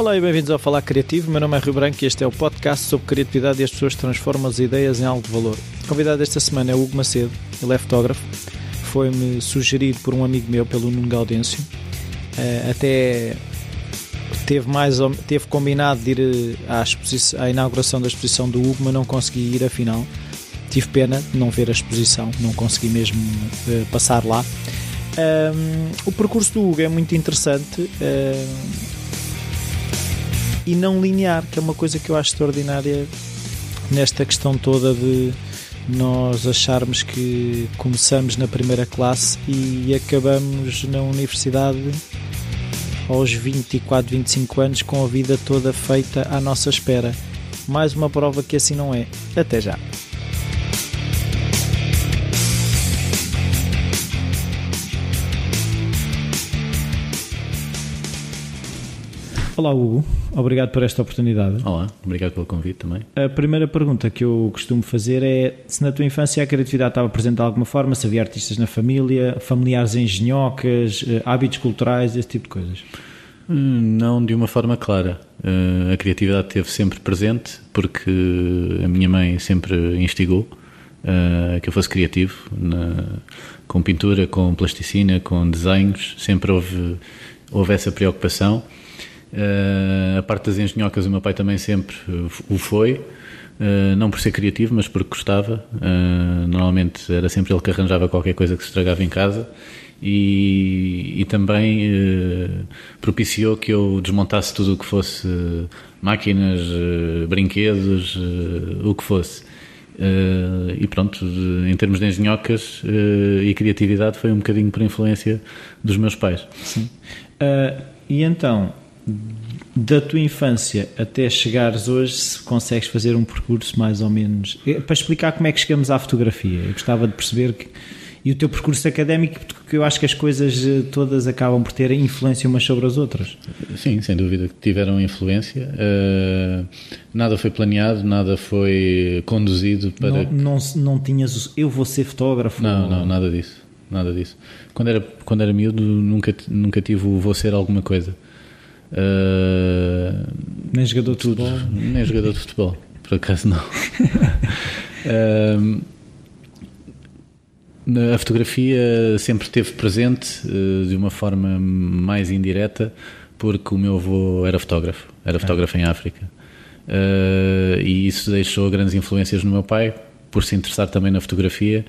Olá e bem-vindos ao Falar Criativo. Meu nome é Rio Branco e este é o podcast sobre criatividade e as pessoas transformam as ideias em algo de valor. O convidado desta semana é o Hugo Macedo, ele é fotógrafo. Foi-me sugerido por um amigo meu, pelo Nuno Gaudêncio. Uh, até teve, mais, teve combinado de ir eh, à, à inauguração da exposição do Hugo, mas não consegui ir afinal. Tive pena de não ver a exposição, não consegui mesmo uh, passar lá. Um, o percurso do Hugo é muito interessante e não linear, que é uma coisa que eu acho extraordinária nesta questão toda de nós acharmos que começamos na primeira classe e acabamos na universidade aos 24, 25 anos com a vida toda feita à nossa espera. Mais uma prova que assim não é. Até já. Olá, Hugo. Obrigado por esta oportunidade. Olá, obrigado pelo convite também. A primeira pergunta que eu costumo fazer é se na tua infância a criatividade estava presente de alguma forma, se havia artistas na família, familiares engenhocas, eh, hábitos culturais, esse tipo de coisas. Hum, não de uma forma clara. Eh, a criatividade esteve sempre presente porque a minha mãe sempre instigou eh, que eu fosse criativo com pintura, com plasticina, com desenhos. Sempre houve, houve essa preocupação. Uh, a parte das engenhocas, o meu pai também sempre o foi, uh, não por ser criativo, mas porque gostava. Uh, normalmente era sempre ele que arranjava qualquer coisa que se estragava em casa e, e também propiciou que eu desmontasse tudo o que fosse máquinas, brinquedos, o que fosse. e pronto, em termos de engenhocas e criatividade, foi um bocadinho por influência dos meus pais. Sim. e então, da tua infância até chegares hoje, se consegues fazer um percurso mais ou menos. Eh, para explicar como é que chegamos à fotografia, eu gostava de perceber que. E o teu percurso académico, porque eu acho que as coisas eh, todas acabam por ter influência umas sobre as outras. Sim, sem dúvida que tiveram influência. Uh, nada foi planeado, nada foi conduzido para. Não, não, não tinhas. Eu vou ser fotógrafo? Não, ou... não, nada disso. Nada disso. Quando era, quando era miúdo, nunca, nunca tive o vou ser alguma coisa. Uh, nem jogador de tudo, futebol? Nem jogador de futebol, por acaso não. uh, a fotografia sempre esteve presente uh, de uma forma mais indireta, porque o meu avô era fotógrafo, era fotógrafo em África. e isso deixou grandes influências no meu pai, por se interessar também na fotografia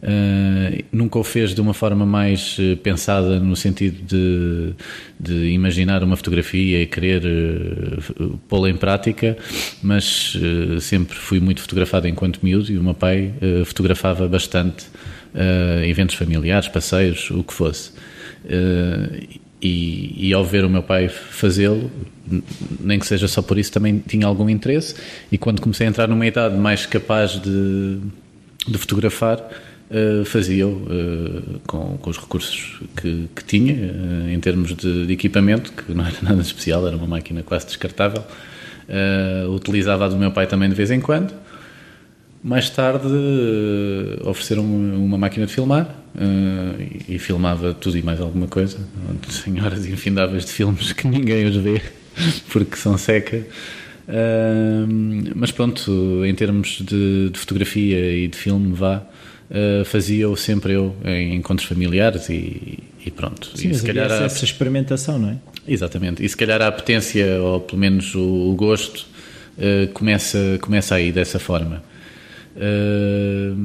Uh, nunca o fez de uma forma mais uh, pensada no sentido de, de, imaginar uma fotografia e querer uh, pô-la em prática, mas sempre fui muito fotografado enquanto miúdo e o meu pai fotografava bastante eventos familiares, passeios, o que fosse. E, e, ao ver o meu pai fazê-lo, nem que seja só por isso, também tinha algum interesse. E quando comecei a entrar numa idade mais capaz de, de fotografar, uh, fazia-o uh, com, com, os recursos que, que tinha, uh, em termos de, de, equipamento, que não era nada especial, era uma máquina quase descartável. utilizava a do meu pai também de vez em quando. Mais tarde ofereceram uma máquina de filmar e, e, filmava tudo e mais alguma coisa. Senhoras infindáveis de filmes que ninguém os vê porque são seca. Mas pronto, em termos de, de, fotografia e de filme, vá, uh, fazia-o sempre eu em encontros familiares e, e pronto. Sim, e se calhar há... essa experimentação, não é? Exatamente. E se calhar a apetência, ou pelo menos o, o gosto, uh, começa, começa aí dessa forma. Uh...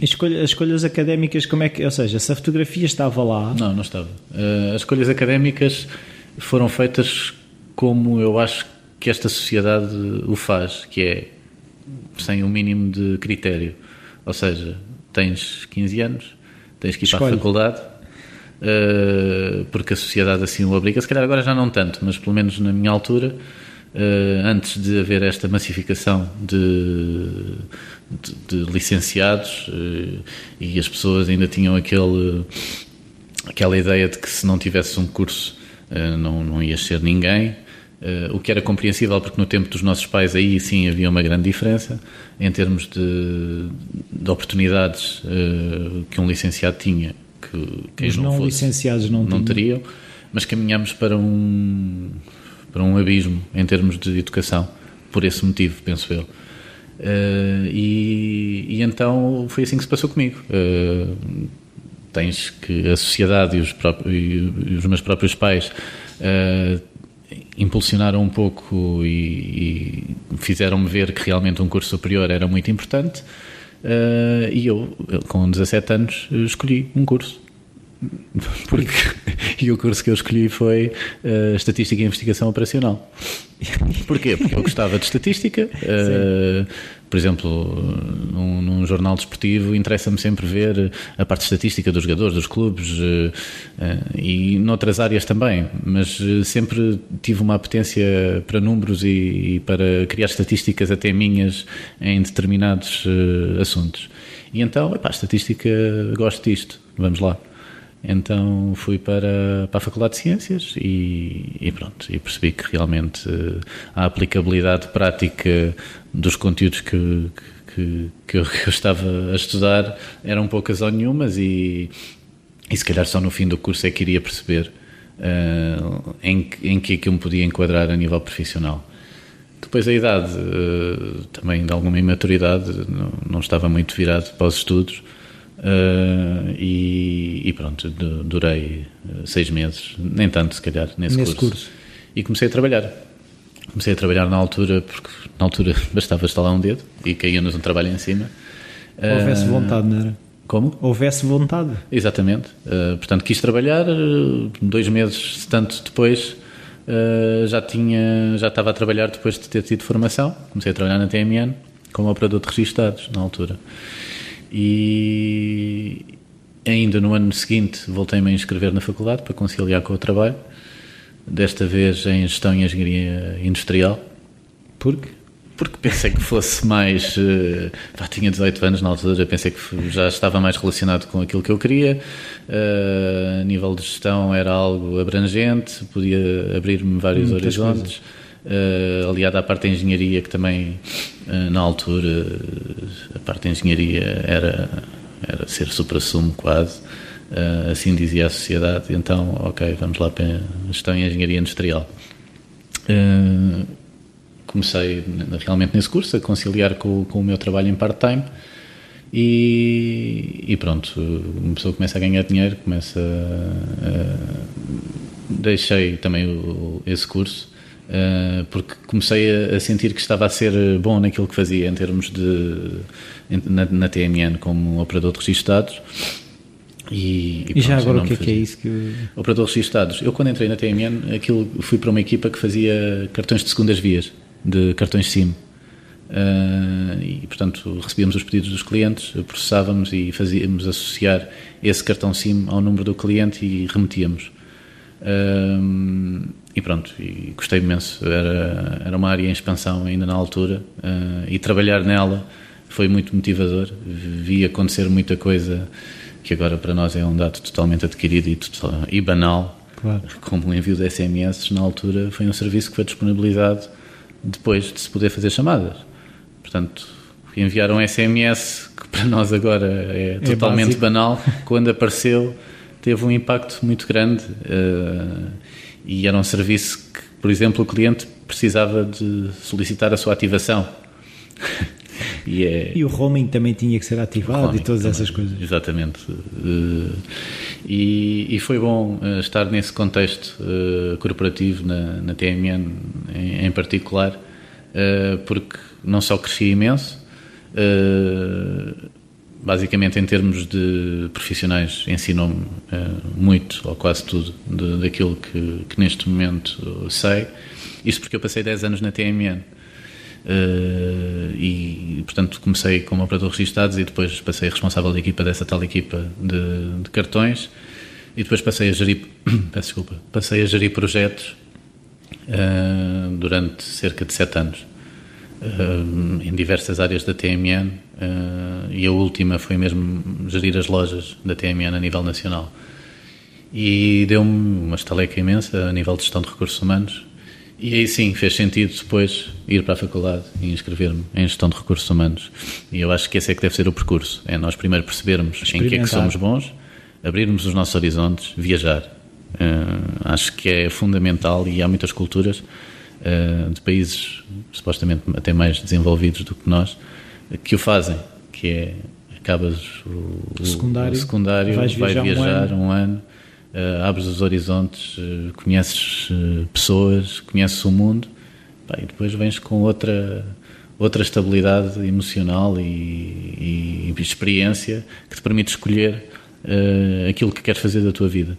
Escolha, as escolhas académicas, como é que. Ou seja, se a fotografia estava lá. Não, não estava. Uh, as escolhas académicas foram feitas como eu acho que esta sociedade o faz, que é sem o um mínimo de critério. Ou seja, tens 15 anos, tens que ir Escolhe. para a faculdade, uh, porque a sociedade assim o obriga. Se calhar agora já não tanto, mas pelo menos na minha altura, uh, antes de haver esta massificação de, de, de licenciados uh, e as pessoas ainda tinham aquele, aquela ideia de que se não tivesse um curso não, não ias ser ninguém. Uh, o que era compreensível, porque no tempo dos nossos pais aí sim havia uma grande diferença em termos de, de oportunidades uh, que um licenciado tinha, que quem Os não, não fosse, licenciados não, não teriam, mas caminhamos para um para um abismo em termos de educação, por esse motivo, penso eu. Uh, e, e, então foi assim que se passou comigo. Uh, tens que a sociedade e os, próprios, e os meus próprios pais uh, impulsionaram um pouco e, e fizeram-me ver que realmente um curso superior era muito importante. e eu, com 17 anos, escolhi um curso porque, e o curso que eu escolhi foi uh, Estatística e Investigação Operacional. Porquê? Porque eu gostava de estatística. Uh, por exemplo, num, num jornal desportivo, interessa-me sempre ver a parte estatística dos jogadores, dos clubes uh, e noutras áreas também. Mas sempre tive uma apetência para números e, e para criar estatísticas até minhas em determinados assuntos. E então, epá, estatística, gosto disto. Vamos lá. Então fui para, para a Faculdade de Ciências e, e pronto, e percebi que realmente uh, a aplicabilidade prática dos conteúdos que, que, que, eu, que, eu, estava a estudar eram poucas ou nenhumas e, e se calhar só no fim do curso é que iria perceber uh, em, em que é que eu me podia enquadrar a nível profissional. Depois a idade, uh, também de alguma imaturidade, não, não estava muito virado para os estudos, Uh, e, e, pronto, durei eh, seis meses, nem tanto se calhar, nesse, nesse curso. curso. E comecei a trabalhar. Comecei a trabalhar na altura, porque na altura bastava estalar um dedo e caía-nos um trabalho em cima. Houvesse uh, vontade, não era? Como? Houvesse vontade. Exatamente. Uh, portanto, quis trabalhar, dois meses, tanto depois, já tinha, já estava a trabalhar depois de ter tido formação. Comecei a trabalhar na TMN como operador de registados na altura. E ainda no ano seguinte voltei-me a inscrever na faculdade para conciliar com o trabalho, desta vez em Gestão e Engenharia Industrial. Porque? Porque pensei que fosse mais. Uh, pá, tinha 18 anos na altura, pensei que já estava mais relacionado com aquilo que eu queria. Uh, a nível de gestão era algo abrangente, podia abrir-me vários Muitas horizontes. Uh, aliado à parte da engenharia, que também uh, na altura a parte da engenharia era, era ser supra-sumo quase, uh, assim dizia a sociedade. Então, ok, vamos lá para a gestão em engenharia industrial. comecei realmente nesse curso a conciliar com, com o meu trabalho em part-time. E, e, pronto, uma pessoa começa a ganhar dinheiro, começa a, deixei também o, esse curso porque comecei a, sentir que estava a ser bom naquilo que fazia em termos de na, na TMN como operador de registados e, e, e pronto, já agora o que é, que é isso que operador de registados eu quando entrei na TMN aquilo fui para uma equipa que fazia cartões de segundas vias de cartões SIM. Uh, e portanto recebíamos os pedidos dos clientes processávamos e fazíamos associar esse cartão SIM ao número do cliente e remetíamos uh, e pronto, e gostei imenso. Era, era uma área em expansão ainda na altura uh, e trabalhar nela foi muito motivador. Vi acontecer muita coisa que agora para nós é um dado totalmente adquirido e, total, e banal, claro. como o envio de SMS. Na altura foi um serviço que foi disponibilizado depois de se poder fazer chamadas. Portanto, enviar um SMS que para nós agora é, é totalmente básico. banal, quando apareceu teve um impacto muito grande. Uh, e era um serviço que, por exemplo, o cliente precisava de solicitar a sua ativação. e, é... e, o roaming também tinha que ser ativado e todas também, essas coisas. Exatamente. Eh, e, e, foi bom eh, estar nesse contexto eh, corporativo na, na TMN em, em particular, porque não só cresci imenso, basicamente em termos de profissionais ensinou-me uh, muito ou quase tudo de, daquilo que, que, neste momento sei. Isto porque eu passei 10 anos na TMN uh, eh, e portanto comecei como operador registados e depois passei responsável da equipa dessa tal equipa de, de cartões. E depois passei a gerir peço desculpa passei a gerir projetos uh, durante cerca de 7 anos em diversas áreas da TMN uh, e a última foi mesmo gerir as lojas da TMN a nível nacional. E deu-me uma estaleca imensa a nível de gestão de recursos humanos. E aí sim fez sentido depois ir para a faculdade e inscrever-me em gestão de recursos humanos. E eu acho que esse é que deve ser o percurso: é nós primeiro percebermos em que é que somos bons, abrirmos os nossos horizontes, viajar. acho que é fundamental e há muitas culturas de países supostamente até mais desenvolvidos do que nós que o fazem, que é acabas o, secundário, o secundário vais viajar, vai viajar um ano, um ano uh, abres os horizontes, uh, conheces uh, pessoas, conheces o mundo pá, e depois vens com outra outra estabilidade emocional e, e, e experiência que te permite escolher aquilo que queres fazer da tua vida.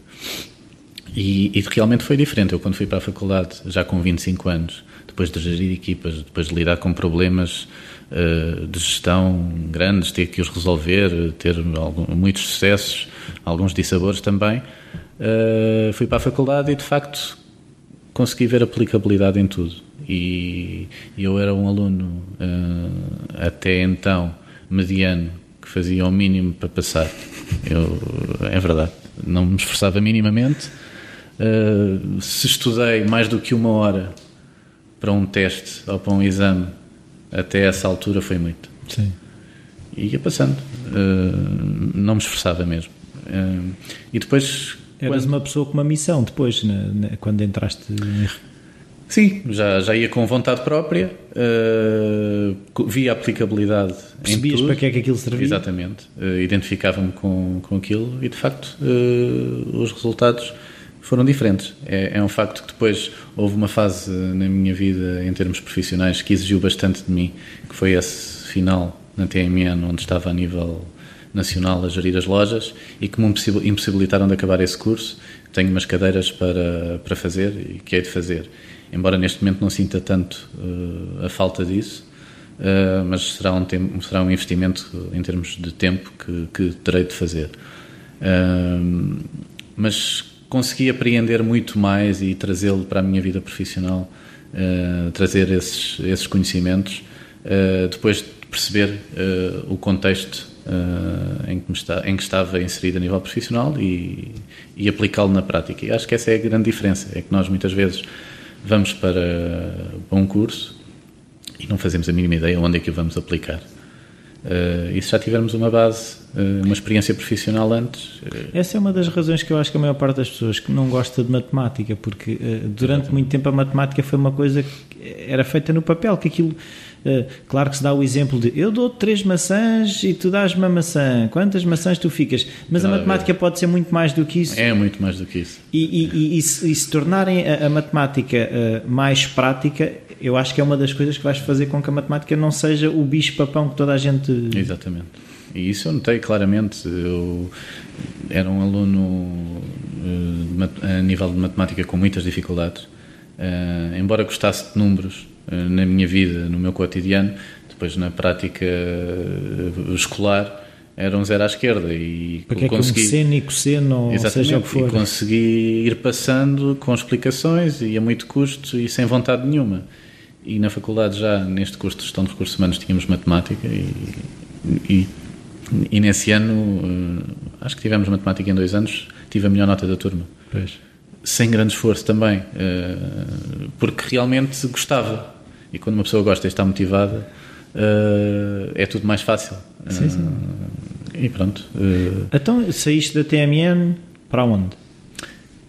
E, e, realmente foi diferente. Eu, quando fui para a faculdade, já com 25 anos, depois de gerir equipas, depois de lidar com problemas uh, de gestão grandes, ter que os resolver, ter algum, muitos sucessos, alguns dissabores também, uh, fui para a faculdade e, de facto, consegui ver aplicabilidade em tudo. E, e eu era um aluno, uh, até então, mediano, que fazia o mínimo para passar. Eu, é verdade, não me esforçava minimamente. Uh, se estudei mais do que uma hora para um teste ou para um exame, até essa altura foi muito. Sim. E ia passando. Uh, não me esforçava mesmo. Uh, e depois. Eras quando... uma pessoa com uma missão depois, na, na, quando entraste. Sim, já, já ia com vontade própria, uh, via aplicabilidade Percebias para que é que aquilo servia? Exatamente, uh, identificava-me com, com aquilo e de facto uh, os resultados foram diferentes. É, é, um facto que depois houve uma fase na minha vida, em termos profissionais, que exigiu bastante de mim, que foi esse final na TMN, onde estava a nível nacional a gerir as lojas e que me impossibilitaram de acabar esse curso. Tenho umas cadeiras para, para fazer e que hei de fazer. Embora neste momento não sinta tanto uh, a falta disso, uh, mas será um, tempo, será um investimento em termos de tempo que, que terei de fazer. Uh, mas consegui apreender muito mais e trazê-lo para a minha vida profissional, uh, trazer esses, esses conhecimentos, uh, depois de perceber uh, o contexto em que, está, em, que estava inserido a nível profissional e, e aplicá-lo na prática. E acho que essa é a grande diferença, é que nós muitas vezes vamos para, para um curso e não fazemos a mínima ideia onde é que o vamos aplicar. Uh, e se já tivermos uma base, uh, uma experiência profissional antes. Uh... Essa é uma das razões que eu acho que a maior parte das pessoas que não gosta de matemática, porque durante muito tempo a matemática foi uma coisa que era feita no papel, que aquilo. claro que se dá o exemplo de eu dou três maçãs e tu dás uma maçã, quantas maçãs tu ficas? Mas a matemática pode ser muito mais do que isso. É muito mais do que isso. E, e, e, e se, se, tornarem a, a matemática mais prática, eu acho que é uma das coisas que vais fazer com que a matemática não seja o bicho-papão que toda a gente. Exatamente. E isso eu notei claramente. Eu era um aluno eh, a nível de matemática com muitas dificuldades. Uh, embora gostasse de números uh, na minha vida, no meu cotidiano, depois na prática escolar era um zero à esquerda e Porque consegui... é que um seno e cosseno, ou seja o que for. E consegui ir passando com explicações e a muito custo e sem vontade nenhuma. E na faculdade, já neste curso de gestão de recursos humanos, tínhamos matemática e, e, e nesse ano, eh, acho que tivemos matemática em dois anos, tive a melhor nota da turma. Pois. Sem grande esforço também, eh, porque realmente gostava. E quando uma pessoa gosta e está motivada, eh, é tudo mais fácil. Sim, sim. E pronto. Então, saíste da TMN para onde?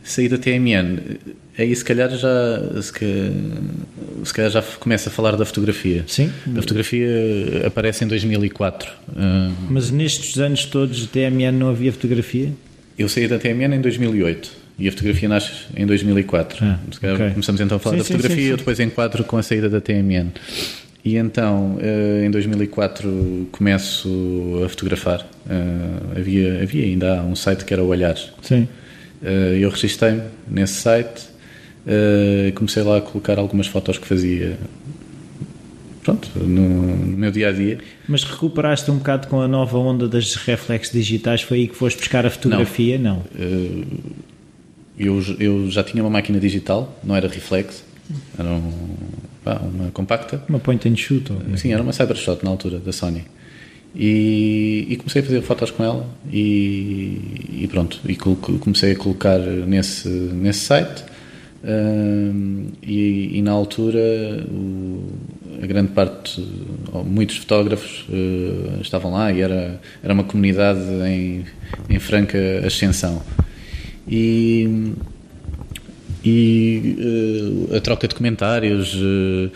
Saí da TMN aí se calhar já se, se calhar já começa a falar da fotografia. Sim. A fotografia aparece em 2004. Ah, Mas nestes anos todos de TMN não havia fotografia? Eu saí da TMN em 2008 e a fotografia nasce em 2004. Ah, okay. Começamos então a falar sim, da fotografia, sim, sim, eu depois enquadro com a saída da TMN. E então, ah, em 2004, começo a fotografar. Ah, havia, havia ainda um site que era o Olhares. Sim. Eu registrei-me nesse site Uh, comecei lá a colocar algumas fotos que fazia pronto, no, no, meu dia a dia. Mas recuperaste um bocado com a nova onda das reflexos digitais? Foi aí que foste buscar a fotografia? Não. não. Uh, eu, eu já tinha uma máquina digital, não era reflex, era um, pá, uma compacta. Uma point and shoot? Ou... Sim, era uma Cybershot na altura, da Sony. E, e, comecei a fazer fotos com ela e, e pronto, e comecei a colocar nesse, nesse site Uh, e, e, na altura o, a grande parte, muitos fotógrafos uh, estavam lá e era, era uma comunidade em, em franca ascensão. E, e uh, a troca de comentários, uh,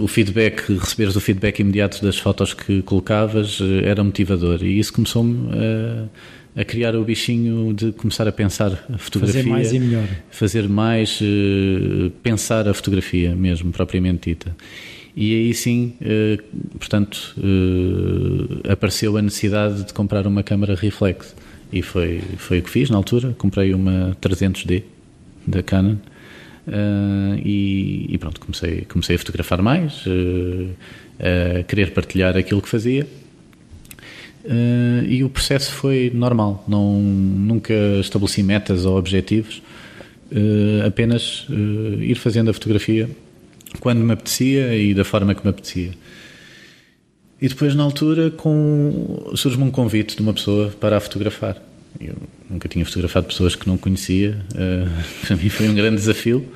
o feedback, receberes o feedback imediato das fotos que colocavas era motivador e isso começou-me a, a criar o bichinho de começar a pensar a fotografia. Fazer mais e melhor. Fazer mais, pensar a fotografia mesmo, propriamente dita. E aí sim, portanto, apareceu a necessidade de comprar uma câmara reflex. E foi, foi o que fiz na altura. Comprei uma 300D da Canon. Uh, e, e, pronto, comecei, comecei a fotografar mais, uh, a querer partilhar aquilo que fazia. Uh, e o processo foi normal, não, nunca estabeleci metas ou objetivos, apenas ir fazendo a fotografia quando me apetecia e da forma que me apetecia. E depois, na altura, com, surge-me um convite de uma pessoa para a fotografar. Eu nunca tinha fotografado pessoas que não conhecia, uh, para mim foi um grande desafio.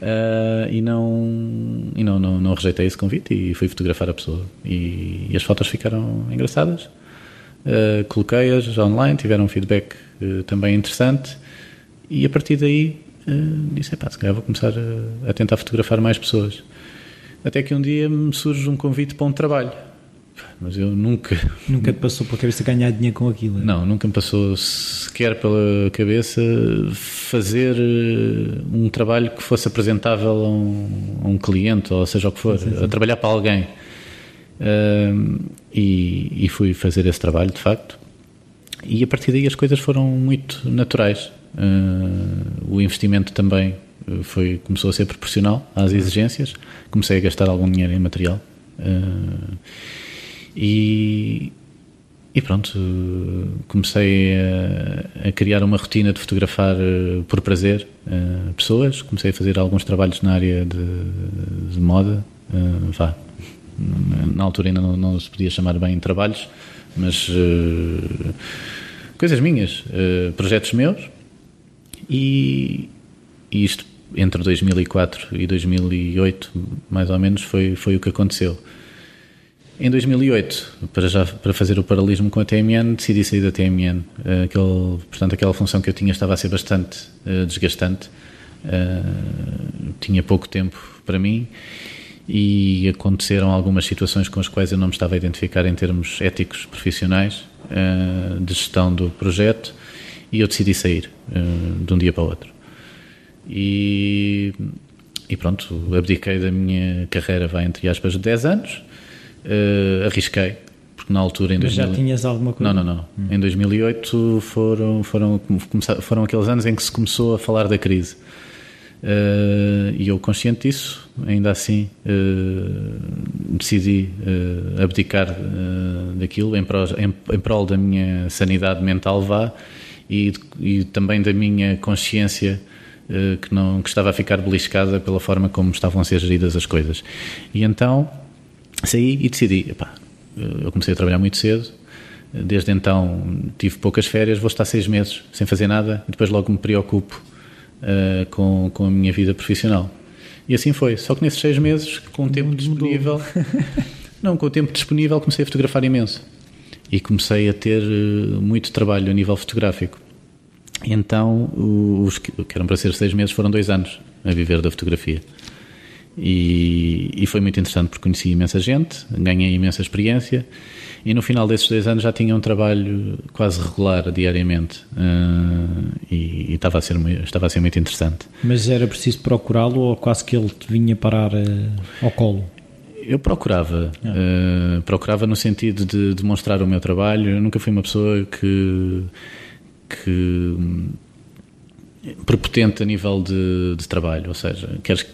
Uh, e não, e não, não, não, rejeitei esse convite e fui fotografar a pessoa. E, e as fotos ficaram engraçadas. Uh, Coloquei-as online, tiveram um feedback uh, também interessante. E a partir daí disse: pá, se calhar vou começar a, a tentar fotografar mais pessoas. Até que um dia me surge um convite para um trabalho mas eu nunca. Nunca te passou pela cabeça ganhar dinheiro com aquilo? Não, nunca me passou sequer pela cabeça fazer eh, um trabalho que fosse apresentável a um, a um cliente, ou seja o que for, sim, sim. a trabalhar para alguém. Uh, e, e, fui fazer esse trabalho, de facto. E a partir daí as coisas foram muito naturais. Uh, o investimento também foi, começou a ser proporcional às exigências. Comecei a gastar algum dinheiro em material. Uh, e, e pronto, comecei a, a, criar uma rotina de fotografar por prazer pessoas. Comecei a fazer alguns trabalhos na área de, de moda. Vá. Na altura ainda não, não, se podia chamar bem trabalhos, mas uh, coisas minhas, projetos meus. E, e isto entre 2004 e 2008, mais ou menos, foi, foi o que aconteceu. Em 2008, para, já, para fazer o paralelismo com a TMN, decidi sair da TMN. Eh, aquele, portanto, aquela função que eu tinha estava a ser bastante uh, desgastante. Uh, tinha pouco tempo para mim e aconteceram algumas situações com as quais eu não me estava a identificar em termos éticos, profissionais, uh, de gestão do projeto e eu decidi sair de um dia para o outro. E, e pronto, abdiquei da minha carreira, vai entre aspas, de 10 anos uh, arrisquei, porque na altura em Mas 2000... já tinhas alguma coisa? Não, não, não. Hum. Em 2008 foram, foram, foram aqueles anos em que se começou a falar da crise. Uh, e eu, consciente disso, ainda assim uh, decidi uh, abdicar daquilo em prol, em, em prol, da minha sanidade mental, vá, e, e também da minha consciência que, não, que estava a ficar beliscada pela forma como estavam a ser geridas as coisas. E então saí e decidi, epá, eu comecei a trabalhar muito cedo, desde então tive poucas férias, vou estar seis meses sem fazer nada e depois logo me preocupo uh, com, com a minha vida profissional. E assim foi, só que nesses seis meses, com o tempo disponível, não, com o tempo disponível comecei a fotografar imenso e comecei a ter uh, muito trabalho a nível fotográfico. Então, os que eram para ser seis meses foram dois anos a viver da fotografia. E, e, foi muito interessante porque conheci imensa gente, ganhei imensa experiência e no final desses dois anos já tinha um trabalho quase regular diariamente uh, e, e, estava, a ser, estava a ser muito interessante. Mas era preciso procurá-lo ou quase que ele te vinha parar uh, ao colo? Eu procurava, uh, procurava no sentido de demonstrar o meu trabalho. Eu nunca fui uma pessoa que, que prepotente a nível de, de trabalho, ou seja, queres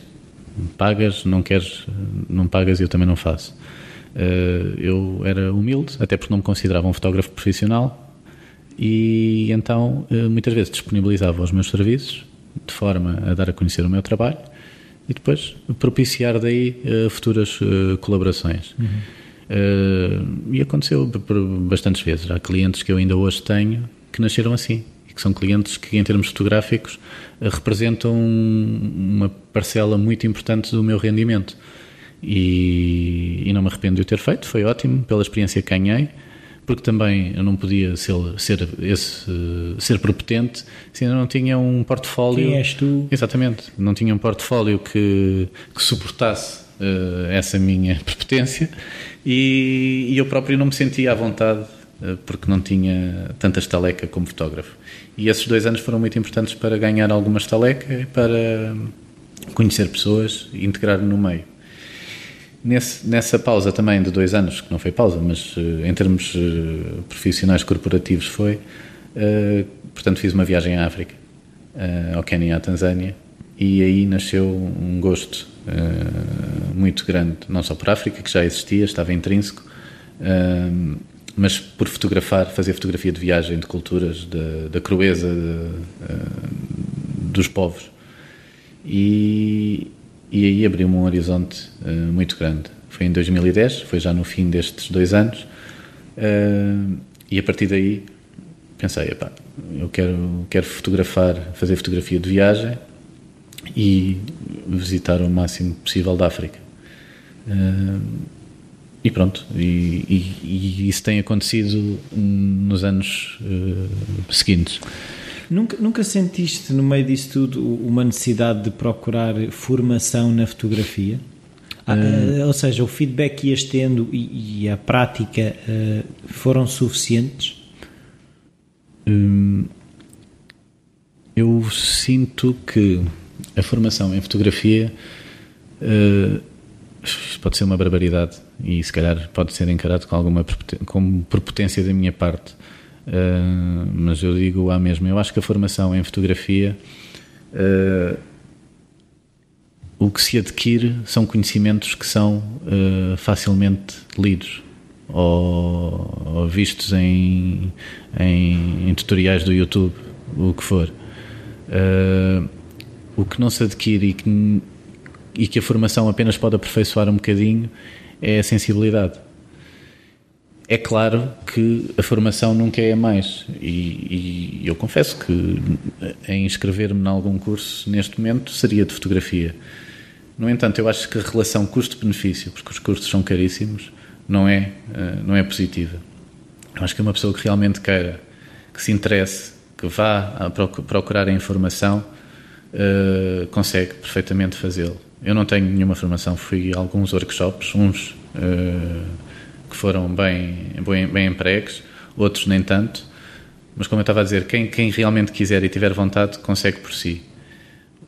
pagas, não queres, não pagas e eu também não faço. Eh, eu era humilde, até porque não me considerava um fotógrafo profissional e então eh, muitas vezes disponibilizava os meus serviços de forma a dar a conhecer o meu trabalho e depois propiciar daí eh, futuras colaborações. Uhum. e aconteceu bastantes vezes. Há clientes que eu ainda hoje tenho que nasceram assim que são clientes que, em termos fotográficos, eh, representam uma parcela muito importante do meu rendimento. E, e, não me arrependo de o ter feito, foi ótimo pela experiência que ganhei, porque também eu não podia ser, ser, esse, ser propotente se ainda não tinha um portfólio. Quem és tu? Exatamente, não tinha um portfólio que, que suportasse uh, essa minha prepotência e, e, eu próprio não me sentia à vontade porque não tinha tanta estaleca como fotógrafo. E esses dois anos foram muito importantes para ganhar alguma estaleca para conhecer pessoas e integrar no meio. Nesse, nessa pausa também de dois anos, que não foi pausa, mas uh, em termos uh, profissionais corporativos foi, uh, portanto fiz uma viagem à África, ao Quênia e à Tanzânia, e aí nasceu um gosto muito grande, não só por África, que já existia, estava intrínseco, mas por fotografar, fazer fotografia de viagem, de culturas, da, da crueza de, dos povos. E, e aí abriu-me um horizonte uh, muito grande. Foi em 2010, foi já no fim destes dois anos, uh, e a partir daí pensei, epá, eu quero, quero fotografar, fazer fotografia de viagem e visitar o máximo possível da África. Uh, e pronto, e, e, e, isso tem acontecido nos anos seguintes. Nunca, nunca sentiste no meio disso tudo uma necessidade de procurar formação na fotografia? Uh, ou seja, o feedback que ias tendo e, e a prática uh, foram suficientes? Hum, eu sinto que a formação em fotografia pode ser uma barbaridade e se calhar pode ser encarado com alguma como prepotência da minha parte Uh, mas eu digo a mesma. Eu acho que a formação em fotografia uh, o que se adquire são conhecimentos que são uh, facilmente lidos ou, ou vistos em, em, em, tutoriais do YouTube, o que for. o que não se adquire e que, e que a formação apenas pode aperfeiçoar um bocadinho é a sensibilidade. É claro que a formação nunca é mais e, e eu confesso que em inscrever-me em algum curso neste momento seria de fotografia. No entanto, eu acho que a relação custo-benefício, porque os cursos são caríssimos, não é, eh, não é positiva. Eu acho que uma pessoa que realmente queira, que se interesse, que vá procurar a informação, uh, consegue perfeitamente fazê-lo. Eu não tenho nenhuma formação, fui a alguns workshops, uns uh, que foram bem, bem, bem empregues, outros nem tanto. Mas, como eu estava a dizer, quem, quem realmente quiser e tiver vontade consegue por si.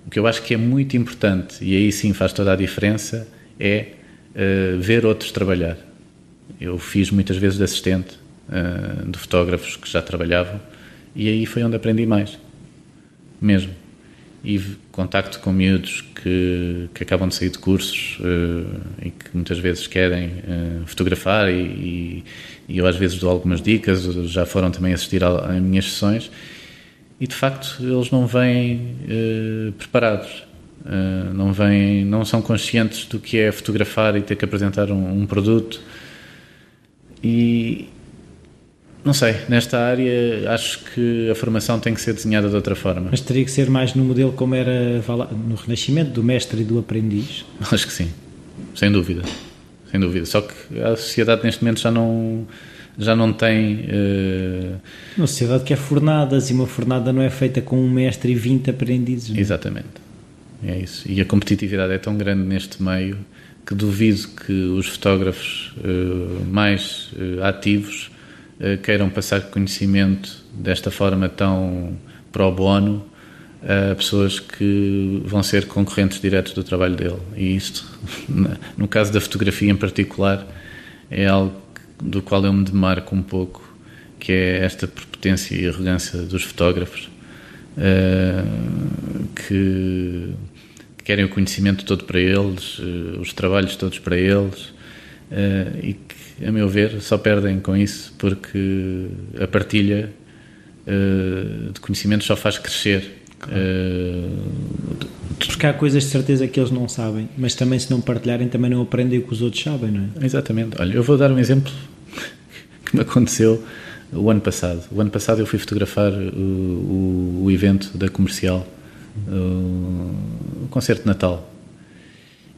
O que eu acho que é muito importante, e aí sim faz toda a diferença, é uh, ver outros trabalhar. Eu fiz muitas vezes de assistente uh, de fotógrafos que já trabalhavam, e aí foi onde aprendi mais. Mesmo e contacto com miúdos que, que acabam de sair de cursos uh, e que muitas vezes querem uh, fotografar e, e, eu às vezes dou algumas dicas, já foram também assistir a, minhas sessões e de facto eles não vêm uh, preparados, não, vêm, não são conscientes do que é fotografar e ter que apresentar um, um produto e, não sei, nesta área acho que a formação tem que ser desenhada de outra forma. Mas teria que ser mais no modelo como era no Renascimento, do mestre e do aprendiz? Acho que sim, sem dúvida. Sem dúvida. Só que a sociedade neste momento já não, já não tem. Uh... Uma sociedade que é fornadas e uma fornada não é feita com um mestre e 20 aprendizes. Não? É? Exatamente. É isso. E a competitividade é tão grande neste meio que duvido que os fotógrafos uh, mais uh, ativos queiram passar conhecimento desta forma tão pro bono a pessoas que vão ser concorrentes diretos do trabalho dele. E isto, no caso da fotografia em particular, é algo do qual eu me demarco um pouco, que é esta prepotência e arrogância dos fotógrafos eh, que querem o conhecimento todo para eles, eh, os trabalhos todos para eles e a meu ver, só perdem com isso porque a partilha uh, de conhecimentos só faz crescer. Uh, porque há coisas de certeza que eles não sabem, mas também se não partilharem também não aprendem o que os outros sabem, não é? Exatamente. Olha, eu vou dar um exemplo que me aconteceu o ano passado. O ano passado eu fui fotografar o, o, o evento da comercial, o, o concerto de Natal.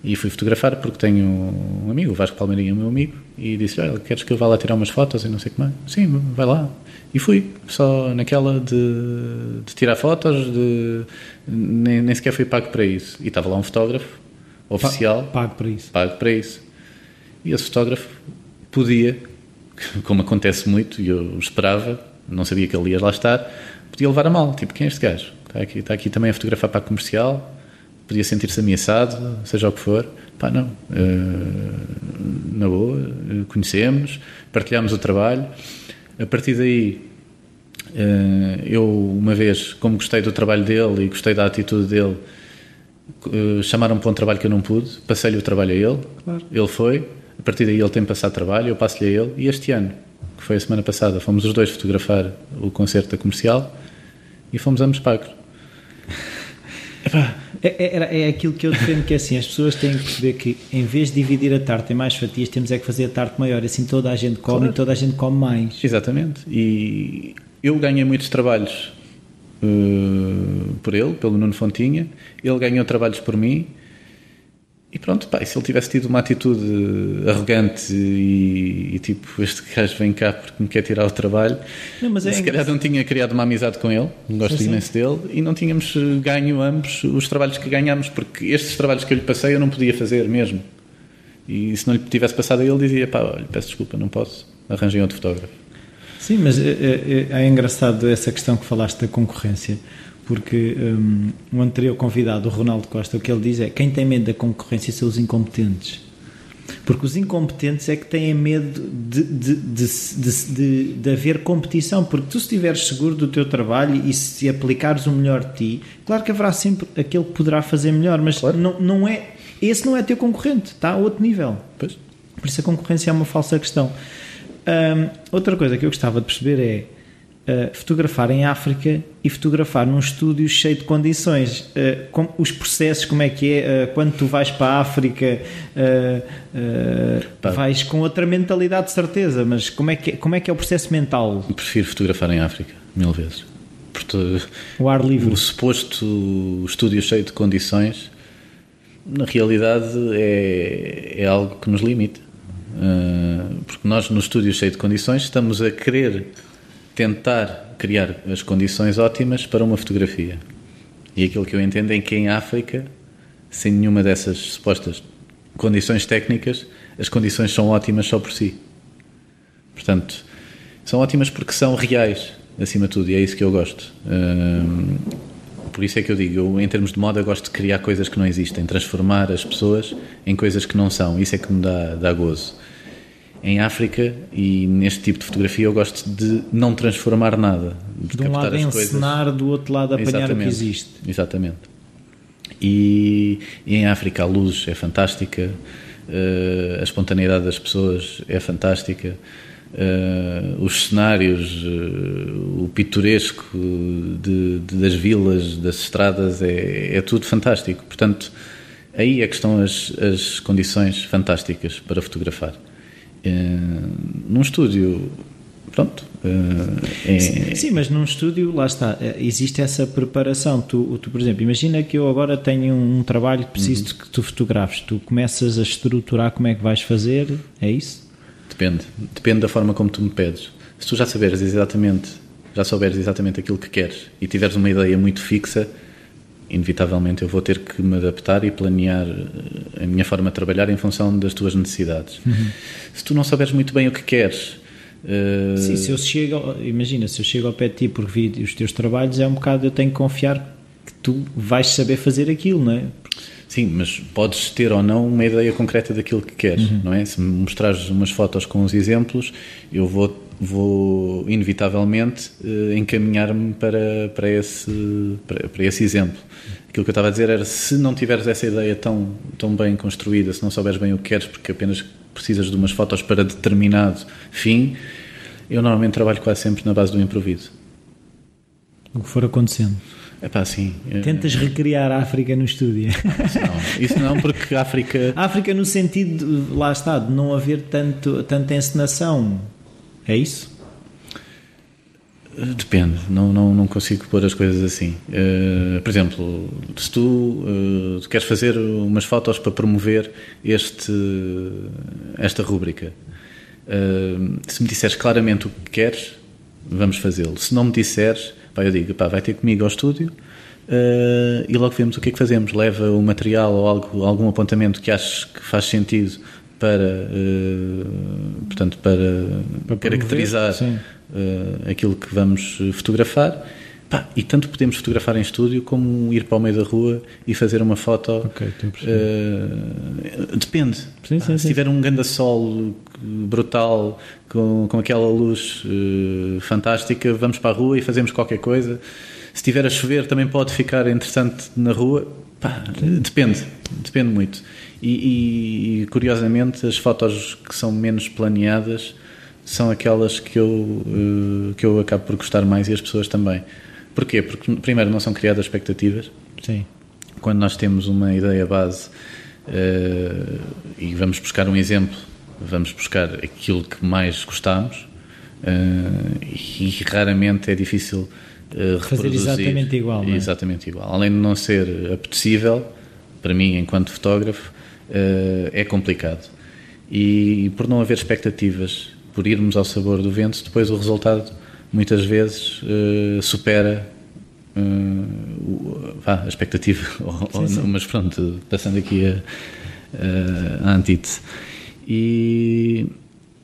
E fui fotografar porque tenho um amigo, o Vasco Palmeirinho, meu amigo, e disse: Olha, queres que eu vá lá tirar umas fotos e não sei como é? Sim, vai lá. E fui, só naquela de, de tirar fotos, de, nem, nem, sequer fui pago para isso. E estava lá um fotógrafo oficial. Pago para isso. Pago para isso. E esse fotógrafo podia, como acontece muito, e eu esperava, não sabia que ele ia lá estar, podia levar a mal. Tipo, quem é este gajo? Está aqui, está aqui também a fotografar para a comercial, podia sentir-se ameaçado, seja o que for. Pá, não. Uh, na boa, conhecemos, partilhamos o trabalho. A partir daí, uh, eu, uma vez, como gostei do trabalho dele e gostei da atitude dele, chamaram-me para um trabalho que eu não pude, passei-lhe o trabalho a ele, claro. ele foi. A partir daí, ele tem passado trabalho, eu passo-lhe a ele. E este ano, que foi a semana passada, fomos os dois fotografar o concerto da comercial e fomos ambos pagos. É, é, é, aquilo que eu defendo que é assim, as pessoas têm que perceber que em vez de dividir a tarte em mais fatias, temos é que fazer a tarte maior, assim toda a gente come claro. e toda a gente come mais. Exatamente. E eu ganhei muitos trabalhos uh, por ele, pelo Nuno Fontinha, ele ganhou trabalhos por mim e pronto, pá, se ele tivesse tido uma atitude arrogante e, e, tipo, este gajo vem cá porque me quer tirar o trabalho, não, é se calhar não tinha criado uma amizade com ele, gosto sim, imenso sim. dele, e não tínhamos ganho ambos os trabalhos que ganhámos, porque estes trabalhos que eu lhe passei eu não podia fazer mesmo. E se não lhe tivesse passado a ele, dizia, pá, olha, peço desculpa, não posso, arranjem outro fotógrafo. Sim, mas é, é, é engraçado essa questão que falaste da concorrência porque um, o anterior convidado, o Ronaldo Costa, o que ele diz é quem tem medo da concorrência são os incompetentes. Porque os incompetentes é que têm medo de, de, de, de, de haver competição. Porque tu, se estiveres seguro do teu trabalho e se aplicares o melhor de ti, claro que haverá sempre aquele que poderá fazer melhor, mas claro. não, não é, esse não é teu concorrente, está a outro nível. Pois. Por isso a concorrência é uma falsa questão. Um, outra coisa que eu gostava de perceber é uh, fotografar em África e fotografar num estúdio cheio de condições. Uh, com, os processos, como é que é? Uh, quando tu vais para a África, vais com outra mentalidade de certeza, mas como é, que, é, como é que é o processo mental? Prefiro fotografar em África, mil vezes. Porque o ar livre. O suposto estúdio cheio de condições, na realidade, é, é algo que nos limita. porque nós, no estúdio cheio de condições, estamos a querer tentar criar as condições ótimas para uma fotografia. E aquilo que eu entendo é que em África, sem nenhuma dessas supostas condições técnicas, as condições são ótimas só por si. Portanto, são ótimas porque são reais, acima de tudo, e é isso que eu gosto. Hum, por isso é que eu digo, eu, em termos de moda, gosto de criar coisas que não existem, transformar as pessoas em coisas que não são. Isso é que me dá, dá gozo em África e neste tipo de fotografia eu gosto de não transformar nada. De, de um lado encenar, coisas. do outro lado apanhar Exatamente. o que existe. Exatamente. E, e, em África a luz é fantástica, uh, a espontaneidade das pessoas é fantástica, uh, os cenários, uh, o pitoresco de, de, das vilas, das estradas, é, é tudo fantástico. Portanto, aí é que estão as, as condições fantásticas para fotografar. Uh, num estúdio, pronto. Uh, é... sim, sim, mas num estúdio, lá está, eh, existe essa preparação. Tu, tu por exemplo, imagina que eu agora tenho um, trabalho que preciso uhum. que tu fotografes. Tu começas a estruturar como é que vais fazer, é isso? Depende. Depende da forma como tu me pedes. Se tu já saberes exatamente, já souberes exatamente aquilo que queres e tiveres uma ideia muito fixa, inevitavelmente eu vou ter que me adaptar e planear eh, a minha forma de trabalhar em função das tuas necessidades. Uhum. Se tu não souberes muito bem o que queres. Uh... Sim, se eu chego, imagina, se eu chego ao pé de ti porque vi os teus trabalhos, é um bocado eu tenho que confiar que tu vais saber fazer aquilo, não é? Sim, mas podes ter ou não uma ideia concreta daquilo que queres, uhum. não é? Se me mostrares umas fotos com os exemplos, eu vou vou inevitavelmente uh, encaminhar-me para, para, esse, para, para, esse exemplo. Aquilo que eu estava a dizer era: se não tiveres essa ideia tão, tão bem construída, se não souberes bem o que queres, porque apenas precisas de umas fotos para determinado fim, eu normalmente trabalho quase sempre na base do improviso. O que for acontecendo. É pá, sim. Eh, Tentas recriar a África no estúdio. Isso não, isso não porque a África. A África, no sentido, lá está, de não haver tanto, tanta encenação. É isso? Depende, não, não, não consigo pôr as coisas assim. Uh, por exemplo, se tu, uh, queres fazer umas fotos para promover este, esta rúbrica, uh, se me disseres claramente o que queres, vamos fazê-lo. Se não me disseres, pá, eu digo, pá, vai ter comigo ao estúdio e logo vemos o que é que fazemos. Leva o material ou algo, algum apontamento que aches que faz sentido para, portanto, para, para caracterizar uh, aquilo que vamos fotografar. Pá, e tanto podemos fotografar em estúdio como ir para o meio da rua e fazer uma foto. Ok, uh, depende. Sim, sim, se tiver um grande sol brutal com, com aquela luz uh, fantástica, vamos para a rua e fazemos qualquer coisa. Se tiver a chover, também pode ficar interessante na rua. Pá, depende, depende muito. E, e, curiosamente, as fotos que são menos planeadas são aquelas que eu, eh, que eu acabo por gostar mais e as pessoas também. Porquê? Porque, primeiro, não são criadas expectativas. Sim. Quando nós temos uma ideia base uh, e vamos buscar um exemplo, vamos buscar aquilo que mais gostamos uh, e raramente é difícil uh, Fazer exatamente igual. É? Exatamente igual. Além de não ser apetecível, para mim, enquanto fotógrafo, é complicado. E por não haver expectativas por irmos ao sabor do vento, depois o resultado muitas vezes uh, supera uh, a expectativa, sim, sim. mas pronto, passando aqui a, a, a antítese. E,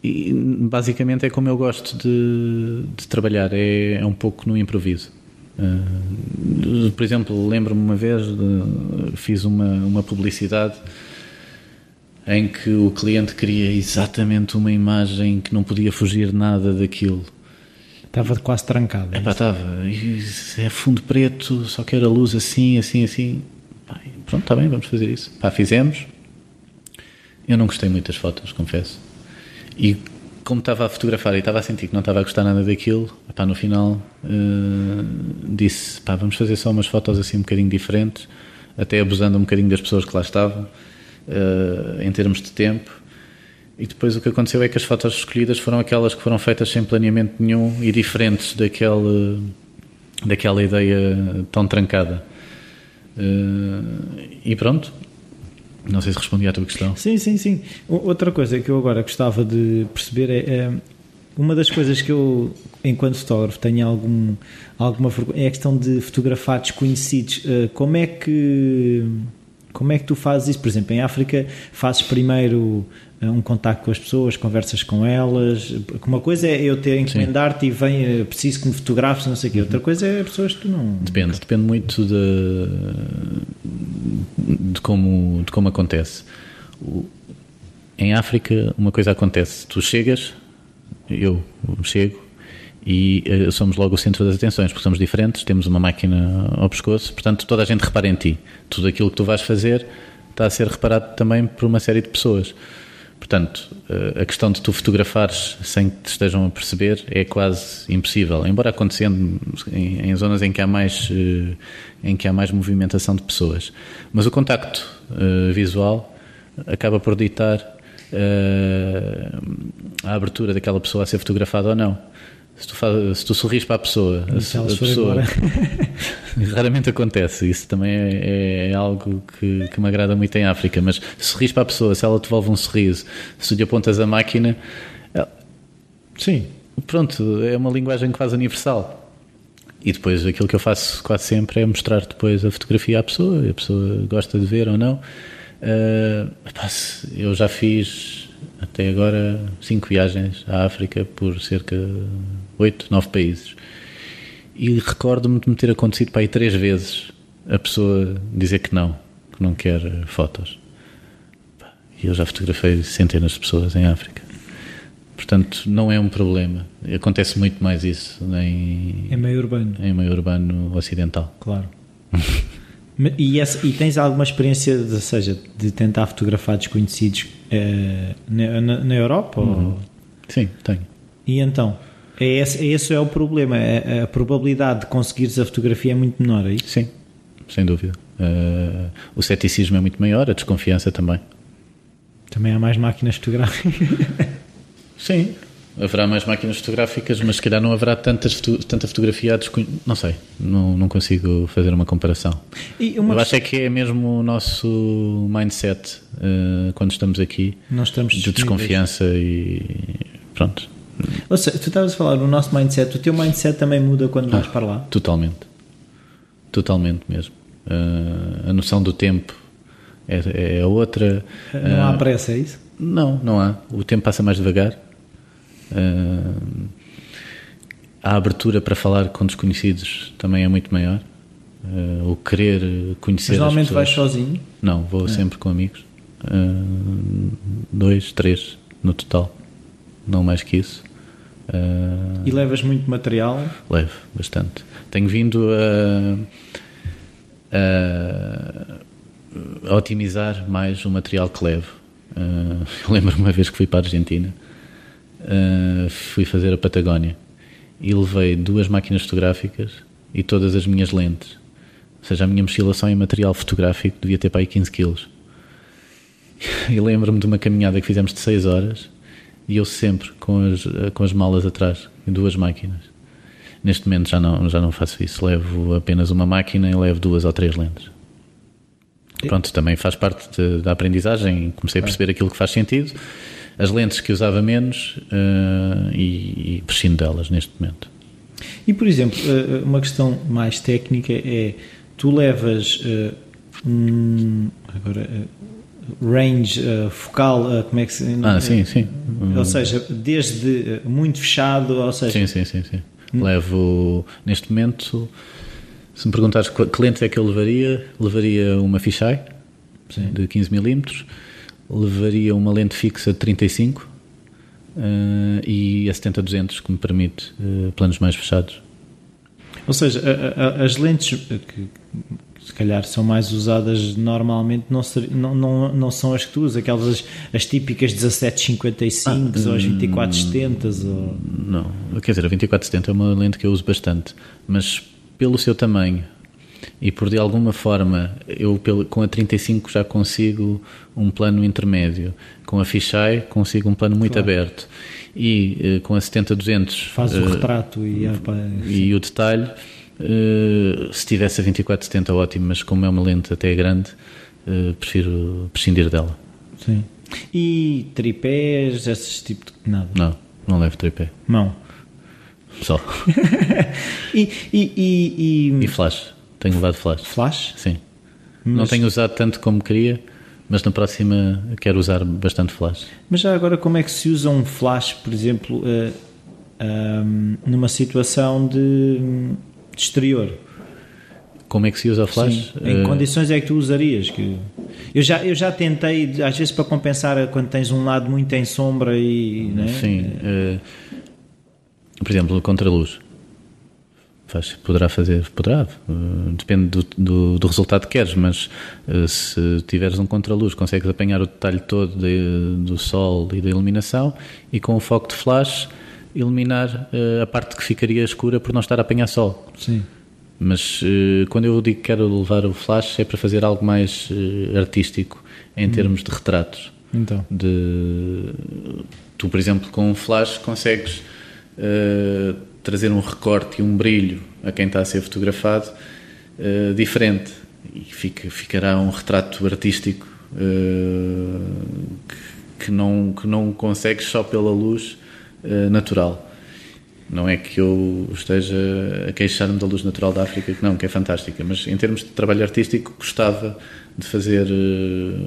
e, basicamente é como eu gosto de, de trabalhar, é, é, um pouco no improviso. Uh, por exemplo, lembro-me uma vez, de, fiz uma, uma publicidade em que o cliente queria exatamente uma imagem que não podia fugir nada daquilo. Estava quase trancado. É, pá, estava. É fundo preto, só quero a luz assim, assim, assim. Pá, pronto, está bem, vamos fazer isso. Pá, fizemos. Eu não gostei muito das fotos, confesso. E como estava a fotografar e estava a sentir que não estava a gostar nada daquilo, pá, no final uh, disse: pá, vamos fazer só umas fotos assim um bocadinho diferentes, até abusando um bocadinho das pessoas que lá estavam uh, em termos de tempo. E depois o que aconteceu é que as fotos escolhidas foram aquelas que foram feitas sem planeamento nenhum e diferentes daquele, daquela ideia tão trancada. Uh, e pronto. Não sei se respondi à tua questão. Sim, sim, sim. Outra coisa que eu agora gostava de perceber é, é uma das coisas que eu, enquanto fotógrafo, tenho algum, alguma é a questão de fotografar desconhecidos. Uh, como é que como é que tu fazes isso? Por exemplo, em África, fazes primeiro eh, um contacto com as pessoas, conversas com elas. Uma coisa é eu ter encomendar-te e vem, eh, preciso que me fotografes, não sei o quê. Outra coisa é pessoas que tu não. Depende, depende muito de, de, como, de como acontece. Em África, uma coisa acontece: tu chegas, eu chego, e uh, somos logo o centro das atenções, porque somos diferentes, temos uma máquina ao pescoço, portanto toda a gente repara em ti. Tudo aquilo que tu vais fazer está a ser reparado também por uma série de pessoas. Portanto, uh, a questão de tu fotografares sem que te estejam a perceber é quase impossível, embora acontecendo em, em zonas em que há mais uh, em que há mais movimentação de pessoas. Mas o contacto visual acaba por ditar a abertura daquela pessoa a ser fotografada ou não. Se tu, faz, se tu sorris para a pessoa, a, a pessoa raramente acontece. Isso também é, é algo que, que, me agrada muito em África. Mas se sorris para a pessoa, se ela te devolve um sorriso, se tu lhe apontas a máquina, ela, sim, pronto, é uma linguagem quase universal. E depois aquilo que eu faço quase sempre é mostrar depois a fotografia à pessoa, e a pessoa gosta de ver ou não. Uh, eu já fiz até agora cinco viagens à África por cerca de oito, nove países. E recordo-me de me ter acontecido para aí três vezes a pessoa dizer que não, que não quer fotos. E eu já fotografei centenas de pessoas em África. Portanto, não é um problema. Acontece muito mais isso em, em meio urbano. Em meio urbano ocidental. Claro. E, essa, e, tens alguma experiência, ou seja, de tentar fotografar desconhecidos eh, na, na, Europa? Uhum. Ou... Sim, tenho. E então? É esse, esse é o problema. A, é, a, probabilidade de conseguires a fotografia é muito menor, é isso? Sim, sem dúvida. Uh, o ceticismo é muito maior, a desconfiança também. Também há mais máquinas fotográficas. Sim, Haverá mais máquinas fotográficas, mas se calhar não haverá tantas, tanta fotografia a desconhe... Não sei, não, não consigo fazer uma comparação. Uma Eu acho é que é mesmo o nosso mindset uh, quando estamos aqui estamos de desconfiança e pronto. Ou seja, tu estavas a falar do nosso mindset, o teu mindset também muda quando vais ah, para lá? Totalmente. Totalmente mesmo. Uh, a noção do tempo é, é outra. Não há pressa, é isso? Não, não há. O tempo passa mais devagar. Uh, a abertura para falar com desconhecidos também é muito maior. Uh, o querer conhecer Mas normalmente vais sozinho? Não, vou é. sempre com amigos. Uh, dois, três no total. Não mais que isso. e levas muito material? Levo, bastante. Tenho vindo a, a, a otimizar mais o material que levo. eu lembro uma vez que fui para a Argentina uh, fui fazer a Patagónia e levei duas máquinas fotográficas e todas as minhas lentes. Ou seja, a minha mochilação em material fotográfico devia ter para aí 15 quilos. E lembro-me de uma caminhada que fizemos de 6 horas e eu sempre com as, com as malas atrás, duas máquinas. Neste momento já não, já não faço isso, levo apenas uma máquina e levo duas ou três lentes. Pronto, também faz parte de, da aprendizagem, comecei a perceber aquilo que faz sentido as lentes que usava menos uh, e, e prescindo delas neste momento. E, por exemplo, uh, uma questão mais técnica é: tu levas uh, um, agora, range focal, como é que se. Ah, sim, sim. Ou seja, desde muito fechado, ou seja. Sim, sim, sim. sim. Hum. Levo, neste momento, se me perguntares que lentes é que eu levaria, levaria uma fisheye de 15 milímetros levaria uma lente fixa de 35 uh, e a 70-200 que me permite uh, planos mais fechados. Ou seja, a, a, as lentes que se calhar são mais usadas normalmente não, ser, não, não, não são as que tu usas, aquelas as, as típicas 1755 ah, ou as 2470 hum, ou... Não, quer dizer, a 2470 é uma lente que eu uso bastante, mas pelo seu tamanho e por de alguma forma eu com a 35 já consigo um plano intermédio, com a fisheye consigo um plano muito claro. aberto e eh, com a 70-200 faz o uh, retrato e, e o detalhe uh, se tivesse a 24-70 ótimo, mas como é uma lente até grande uh, prefiro prescindir dela Sim. E tripés, esses tipo de nada? Não, não levo tripé. Não. Só. e, e, e, e, e flash. Tenho levado flash. Flash? Sim. Mas... Não tenho usado tanto como queria, mas na próxima quero usar bastante flash. Mas já agora, como é que se usa um flash, por exemplo, uh, uh, numa situação de, de, exterior? Como é que se usa flash? Sim. Em uh... condições é que tu usarias? Que... Eu, já, eu já tentei, às vezes, para compensar quando tens um lado muito em sombra e. Né? Sim. Eh, por exemplo, contra-luz faz, poderá fazer, poderá, uh, depende do, do, do, resultado que queres, mas uh, se tiveres um contraluz consegues apanhar o detalhe todo de, do sol e da iluminação e com o foco de flash iluminar uh, a parte que ficaria escura por não estar a apanhar sol. Sim. Mas quando eu digo que quero levar o flash é para fazer algo mais artístico em hum. termos de retratos. Então. De, tu, por exemplo, com um flash consegues trazer um recorte e um brilho a quem está a ser fotografado uh, diferente e fica, ficará um retrato artístico uh, que, que, não, que não consegues só pela luz uh, natural. Não é que eu esteja a queixar-me da luz natural da África, que não, que é fantástica, mas em termos de trabalho artístico gostava de fazer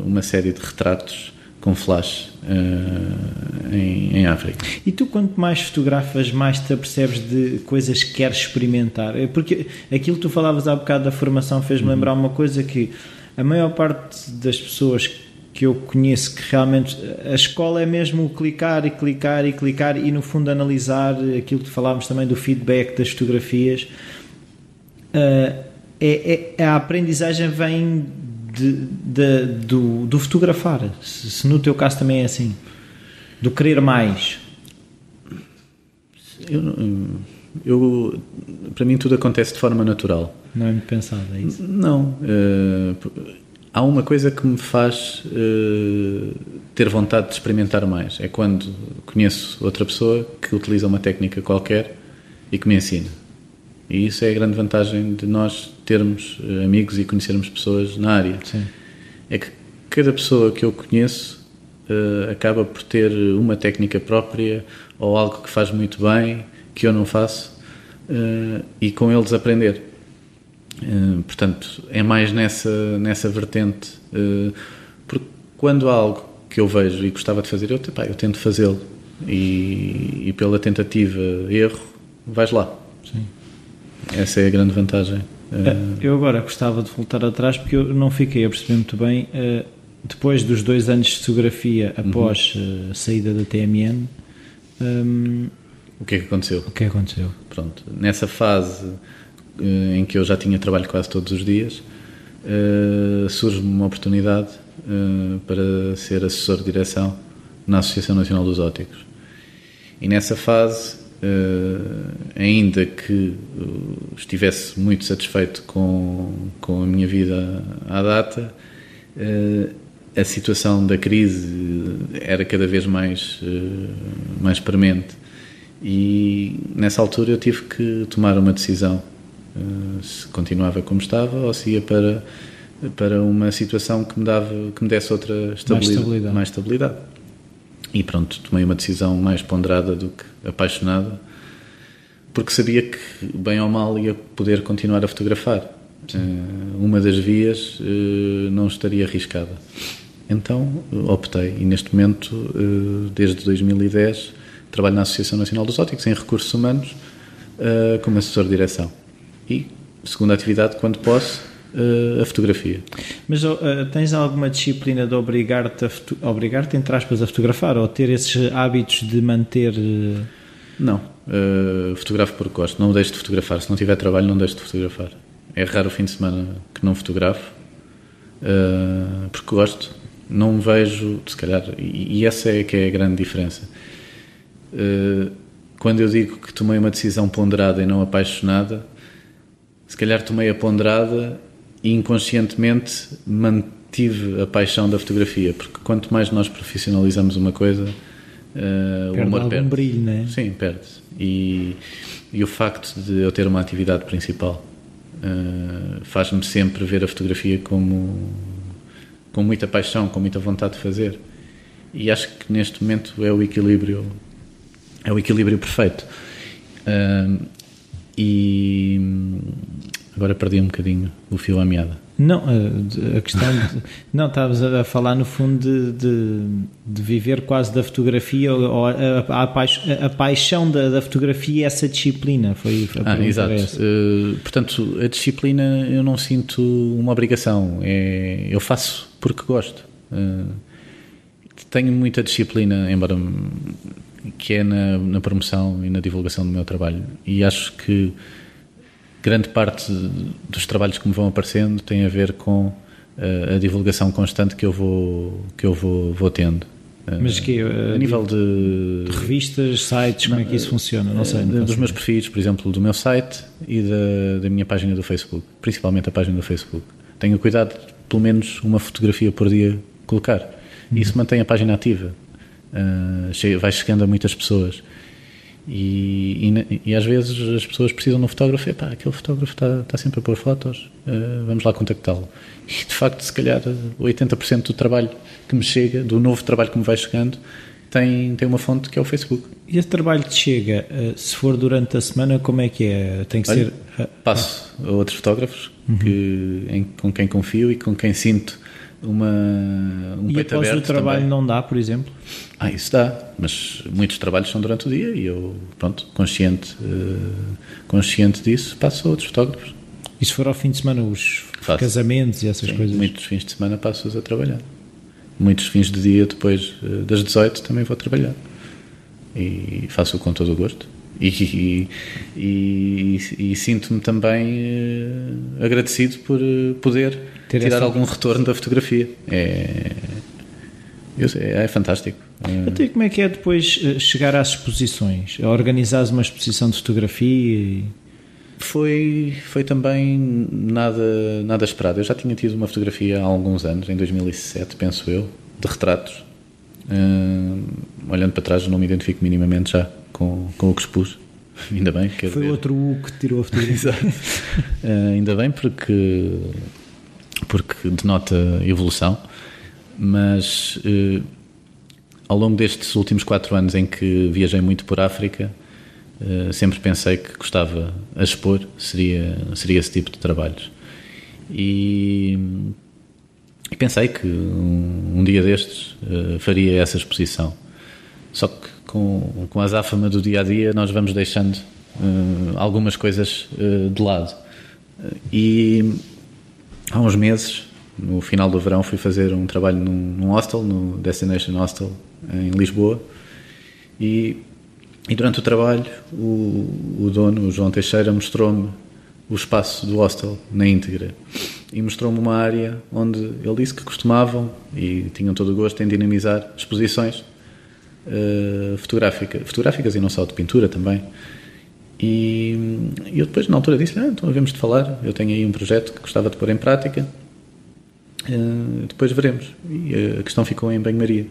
uma série de retratos com flash uh, em, em, África. E tu, quanto mais fotografas, mais te apercebes de coisas que queres experimentar? É porque aquilo que tu falavas há bocado da formação fez-me uhum. lembrar uma coisa que a maior parte das pessoas que eu conheço que realmente a escola é mesmo clicar e clicar e clicar e no fundo analisar aquilo que falávamos também do feedback das fotografias. Uh, é, é, a aprendizagem vem de, de, do, do fotografar, se, se, no teu caso também é assim, do querer mais. Eu, eu, para mim tudo acontece de forma natural. Não é muito pensado, é isso? Não. Uh, há uma coisa que me faz uh, ter vontade de experimentar mais. É quando conheço outra pessoa que utiliza uma técnica qualquer e que me ensina. E isso é a grande vantagem de nós termos uh, amigos e conhecermos pessoas na área. Sim. É que cada pessoa que eu conheço uh, acaba por ter uma técnica própria ou algo que faz muito bem, que eu não faço, e com eles aprender. Uh, portanto, é mais nessa, nessa vertente. Uh, porque quando há algo que eu vejo e gostava de fazer, eu, pá, eu tento fazê-lo. E, e, pela tentativa, erro, vais lá. Essa é a grande vantagem. Uh, eu agora gostava de voltar atrás porque eu não fiquei a perceber muito bem. depois dos dois anos de fotografia após uhum. a saída da TMN, um, o que é que aconteceu? O que é que aconteceu? Pronto, nessa fase eh, em que eu já tinha trabalho quase todos os dias, surge-me uma oportunidade para ser assessor de direção na Associação Nacional dos Óticos. E nessa fase, uh, ainda que estivesse muito satisfeito com, com a minha vida à data, a situação da crise era cada vez mais, mais premente. E nessa altura eu tive que tomar uma decisão se continuava como estava ou se ia para, para uma situação que me, dava, que me desse outra estabilidade, mais estabilidade. Mais estabilidade. E pronto, tomei uma decisão mais ponderada do que apaixonada, porque sabia que, bem ou mal, ia poder continuar a fotografar. Uh, uma das vias uh, não estaria arriscada. Então optei, e neste momento, uh, desde 2010, trabalho na Associação Nacional dos Óticos em Recursos Humanos como assessor de direção e, segunda atividade, quando posso, a fotografia. Mas uh, tens alguma disciplina de obrigar-te, a obrigar-te, entre aspas, a fotografar ou ter esses hábitos de manter. Uh... Não, fotografo porque gosto, não deixo de fotografar. Se não tiver trabalho, não deixo de fotografar. É raro o fim de semana que não fotografo, porque gosto. Não vejo, se calhar, e, e essa é que é a grande diferença. quando eu digo que tomei uma decisão ponderada e não apaixonada, se calhar tomei a ponderada inconscientemente mantive a paixão da fotografia, porque quanto mais nós profissionalizamos uma coisa, uh, o amor perde. brilho, não é? Sim, perde. E, e o facto de eu ter uma atividade principal uh, faz-me sempre ver a fotografia como com muita paixão, com muita vontade de fazer. E acho que neste momento é o equilíbrio é o equilíbrio perfeito. Uh, e agora perdi um bocadinho o fio à meada. Não, a questão. De, não, estavas a falar no fundo de, de, de, viver quase da fotografia, ou a, a, a, a paixão da, da, fotografia e essa disciplina. Foi, a ah, exato. Uh, portanto, a disciplina eu não sinto uma obrigação, é, eu faço porque gosto. Uh, tenho muita disciplina, embora que é na, na, promoção e na divulgação do meu trabalho. E acho que grande parte dos trabalhos que me vão aparecendo tem a ver com uh, a divulgação constante que eu vou, que eu vou, vou tendo. Eh, Mas que uh, a nível de, de, revistas, sites, como é que isso funciona? Não sei. Não dos meus perfis, por exemplo, do meu site e da, da minha página do Facebook, principalmente a página do Facebook. Tenho cuidado de, pelo menos uma fotografia por dia colocar. Uhum. Isso mantém a página ativa uh, vai chegando a muitas pessoas. E, e, e, às vezes as pessoas precisam de um fotógrafo, e pá, aquele fotógrafo está, está sempre a pôr fotos, uh, vamos lá contactá-lo. E de facto, se calhar 80% do trabalho que me chega, do novo trabalho que me vai chegando, tem, tem uma fonte que é o Facebook. E esse trabalho te chega, uh, se for durante a semana, como é que é? Tem que Olha, ser. Uh, passo a outros fotógrafos uhum. que, em, com quem confio e com quem sinto uma, um e peito após aberto o trabalho também. não dá, por exemplo? Ah, isso dá, mas muitos trabalhos são durante o dia e eu, pronto, consciente, uh, consciente disso, passo a outros fotógrafos. E se for ao fim de semana os Faço. casamentos e essas Sim, coisas? muitos fins de semana passo-os a trabalhar. Muitos fins de dia depois uh, das 18 também vou trabalhar. E faço-o com todo o gosto. E, e, e, e sinto-me também uh, agradecido por poder Ter tirar algum retorno da fotografia. É, é, é fantástico. Até como é que é depois eh, chegar às exposições? Organizares uma exposição de fotografia? E... Foi, foi também nada, nada esperado. Eu já tinha tido uma fotografia há alguns anos, em 2007, penso eu, de retratos. Uh, olhando para trás, não me identifico minimamente já com, com o que expus. Ainda bem. Foi ver. outro U que tirou a fotografia. uh, ainda bem, porque, porque denota evolução. Mas uh, ao longo destes últimos quatro anos em que viajei muito por África, uh, sempre pensei que gostava a expor seria, seria esse tipo de trabalhos. E, e pensei que um, um dia destes uh, faria essa exposição. Só que com, com a azáfama do dia a dia, nós vamos deixando algumas coisas de lado. E há uns meses, no final do verão, fui fazer um trabalho num, num hostel, no Destination Hostel, em Lisboa. E, e durante o trabalho, o, o dono, o João Teixeira, mostrou-me o espaço do hostel na íntegra e mostrou-me uma área onde ele disse que costumavam e tinham todo o gosto em dinamizar exposições uh, fotográfica, fotográficas e não só de pintura também. E, e eu depois, na altura, disse: ah, então havemos de falar. Eu tenho aí um projeto que gostava de pôr em prática. Uh, depois veremos. E a questão ficou em banho-maria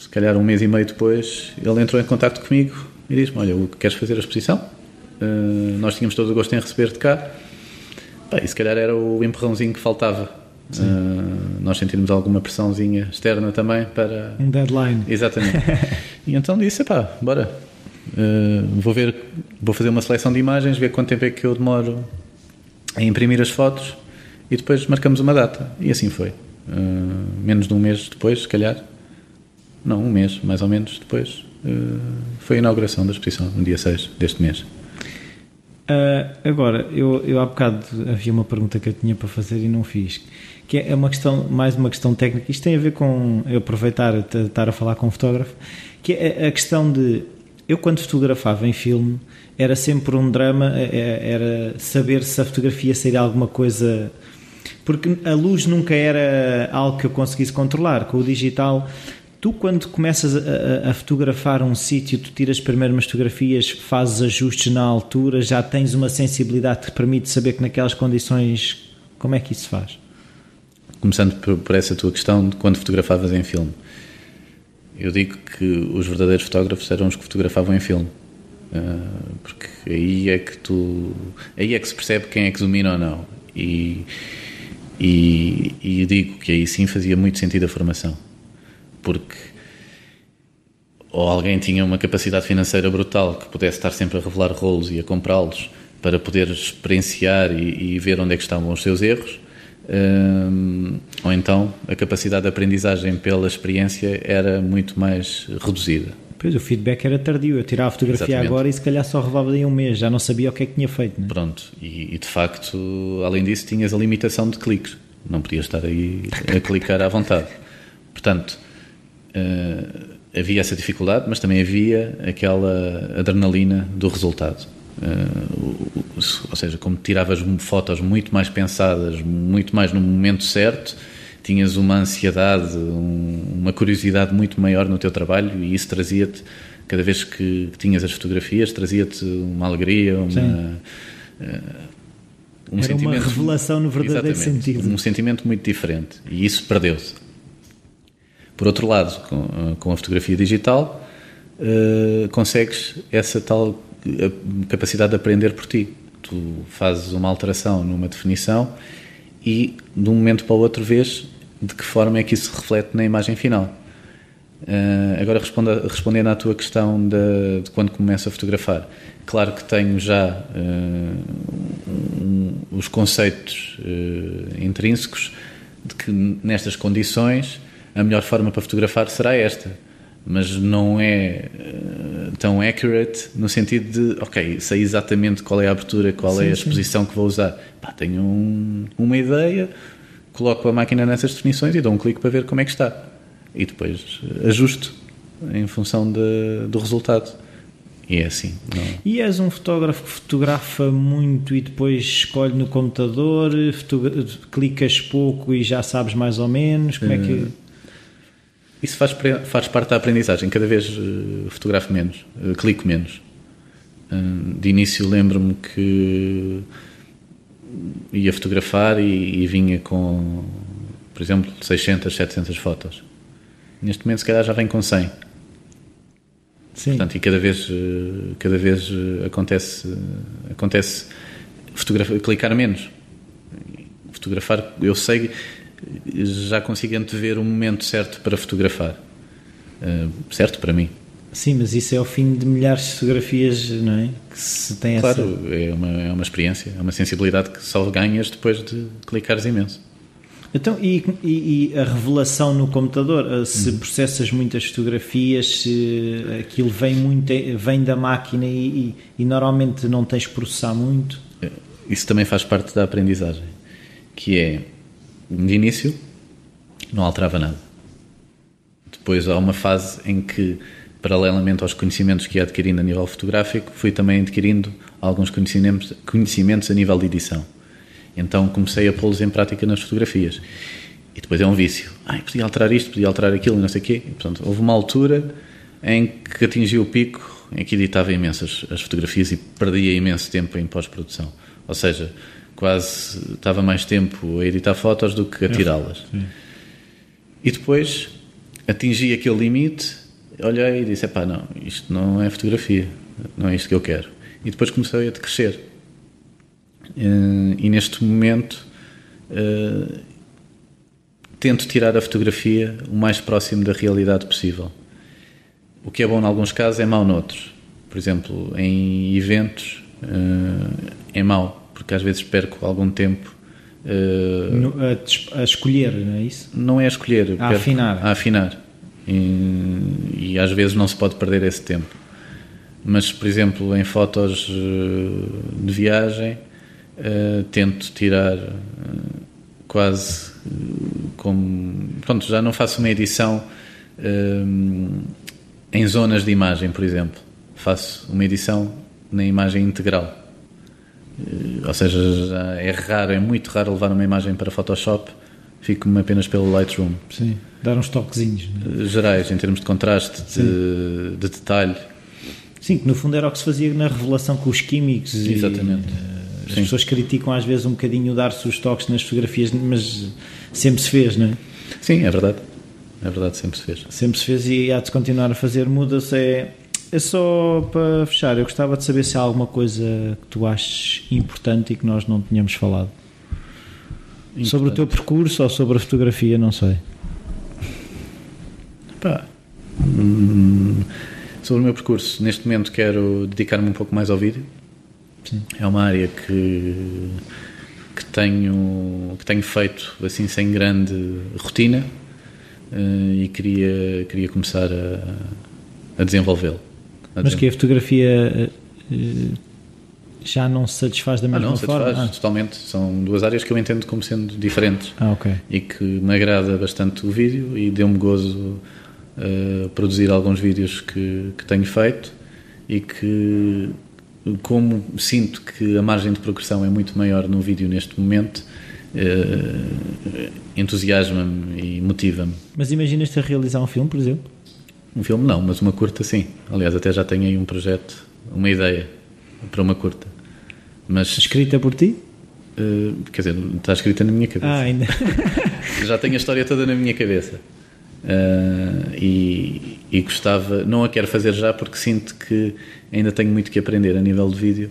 se calhar um mês e meio depois, ele entrou em contato comigo e disse-me: Olha, queres fazer a exposição? Uh, nós tínhamos todo o gosto em receber-te cá. e se calhar era o empurrãozinho que faltava. Uh, nós sentimos alguma pressãozinha externa também para. Um deadline. Exatamente. e então disse: pá, bora. Uh, vou ver, vou fazer uma seleção de imagens, ver quanto tempo é que eu demoro a imprimir as fotos e depois marcamos uma data. E assim foi. menos de um mês depois, se calhar, não, um mês, mais ou menos, depois uh, foi a inauguração da exposição, no dia 6 deste mês. Uh, agora, eu, eu há bocado havia uma pergunta que eu tinha para fazer e não fiz, que é uma questão, mais uma questão técnica, isto tem a ver com eu aproveitar estar a falar com um fotógrafo, que é a questão de eu quando fotografava em filme era sempre um drama, é, é, era saber se a fotografia seria alguma coisa porque a luz nunca era algo que eu conseguisse controlar. Com o digital Tu, quando começas a, a, fotografar um sítio, tu tiras primeiro umas fotografias, fazes ajustes na altura, já tens uma sensibilidade que te permite saber que naquelas condições. Como é que isso faz? Começando por, por essa tua questão de quando fotografavas em filme. Eu digo que os verdadeiros fotógrafos eram os que fotografavam em filme. Uh, porque aí é que tu. Aí é que se percebe quem é que domina ou não. E, e, e digo que aí sim fazia muito sentido a formação porque ou alguém tinha uma capacidade financeira brutal que pudesse estar sempre a revelar rolos e a comprá-los para poder experienciar e, e, ver onde é que estavam os seus erros, um, ou então a capacidade de aprendizagem pela experiência era muito mais reduzida. Pois, o feedback era tardio. Eu tirava a fotografia Exatamente. agora e se calhar só revelava em um mês, já não sabia o que é que tinha feito. Né? Pronto, e, e, de facto, além disso, tinhas a limitação de cliques. Não podias estar aí a clicar à vontade. Portanto, uh, havia essa dificuldade, mas também havia aquela adrenalina do resultado. Uh, ou seja, como tiravas fotos muito mais pensadas, muito mais no momento certo, tinhas uma ansiedade, um, uma curiosidade muito maior no teu trabalho e isso trazia-te, cada vez que, tinhas as fotografias, trazia-te uma alegria, uma. Uh, um Era uma revelação no verdadeiro sentido. Um sentimento muito diferente e isso perdeu-se. Por outro lado, com, com a fotografia digital, uh, consegues essa tal capacidade de aprender por ti. Tu fazes uma alteração numa definição e de um momento para o outro vês de que forma é que isso se reflete na imagem final. Uh, agora responda, respondendo à tua questão de, de, quando começo a fotografar, claro que tenho já uh, um, os conceitos uh, intrínsecos de que nestas condições a melhor forma para fotografar será esta. Mas não é uh, tão accurate no sentido de, ok, sei exatamente qual é a abertura, qual sim, é a exposição sim. que vou usar. Pá, tenho um, uma ideia, coloco a máquina nessas definições e dou um clique para ver como é que está. E depois ajusto em função de, do resultado. E é assim. Não... E és um fotógrafo que fotografa muito e depois escolhe no computador, clicas pouco e já sabes mais ou menos como é que. Eh, isso faz, faz parte da aprendizagem. Cada vez uh, fotografo menos, uh, clico menos. De início lembro-me que ia fotografar e, e, vinha com, por exemplo, 600, 700 fotos. Neste momento, se calhar, já vem com 100. Sim. Portanto, e cada vez, cada vez acontece, acontece fotografar, clicar menos. Fotografar, eu sei, já consigo antever o momento certo para fotografar. Uh, certo para mim. Sim, mas isso é o fim de milhares de fotografias, não é? Que se tem claro, essa... é, uma, é uma experiência, é uma sensibilidade que só ganhas depois de clicares imenso. Então, e, e, e a revelação no computador? Eh, se uhum. processas muitas fotografias, se aquilo vem, muito, vem da máquina e, e, normalmente não tens que processar muito? Isso também faz parte da aprendizagem, que é, de início, não alterava nada. Depois há uma fase em que paralelamente aos conhecimentos que ia adquirindo a nível fotográfico, fui também adquirindo alguns conhecimentos, conhecimentos a nível de edição. Então comecei a pô-los em prática nas fotografias. E depois é um vício. Ai, podia alterar isto, podia alterar aquilo, não sei o quê. E, portanto, houve uma altura em que atingi o pico em que editava imensas as fotografias e perdia imenso tempo em pós-produção. Ou seja, quase estava mais tempo a editar fotos do que a tirá-las. E depois atingi aquele limite olhei e disse: pá, não, isto não é fotografia, não é isto que eu quero. E depois comecei a crescer. Eh, e neste momento uh, tento tirar a fotografia o mais próximo da realidade possível. O que é bom em alguns casos é mau noutros. Por exemplo, em eventos uh, é mau, porque às vezes perco algum tempo. Uh, a, a, escolher, não é isso? Não é a escolher, a afinar. A afinar e, e, às vezes não se pode perder esse tempo. Mas, por exemplo, em fotos eh, de viagem, uh, tento tirar quase como. Pronto, já não faço uma edição em zonas de imagem, por exemplo. Faço uma edição na imagem integral. Ou seja, é raro, é muito raro levar uma imagem para Photoshop, fico-me apenas pelo Lightroom. Sim dar uns toquezinhos. Né? Gerais, em termos de contraste, de, de, detalhe. Sim, que no fundo era o que se fazia na revelação com os químicos. Exatamente. E, uh, as Sim. pessoas criticam às vezes um bocadinho dar-se os toques nas fotografias, mas sempre se fez, não é? Sim, é verdade. É verdade, sempre se fez. Sempre se fez e há de continuar a fazer. Muda-se. É só para fechar, eu gostava de saber se há alguma coisa que tu achas importante e que nós não tínhamos falado. Importante. Sobre o teu percurso ou sobre a fotografia, não sei. Pá, hum, sobre o meu percurso, neste momento quero dedicar-me um pouco mais ao vídeo. Sim. É uma área que, que, tenho, que tenho feito assim sem grande rotina uh, e queria, queria começar a, a desenvolvê-lo. Mas que a fotografia uh, já não se satisfaz da mesma ah, não, forma? Satisfaz, ah. totalmente. São duas áreas que eu entendo como sendo diferentes. Ah, ok. E que me agrada bastante o vídeo e deu-me gozo uh, produzir alguns vídeos que, que tenho feito e que, como sinto que a margem de progressão é muito maior no vídeo neste momento, uh, entusiasma-me e motiva-me. Mas imaginas-te a realizar um filme, por exemplo? Um filme não, mas uma curta sim. Aliás, até já tenho aí um projeto, uma ideia para uma curta. Mas, Escrita por ti? Uh, quer dizer, está escrita na minha cabeça. Ah, ainda. já tenho a história toda na minha cabeça. Uh, e, e, gostava, não a quero fazer já porque sinto que ainda tenho muito que aprender a nível de vídeo.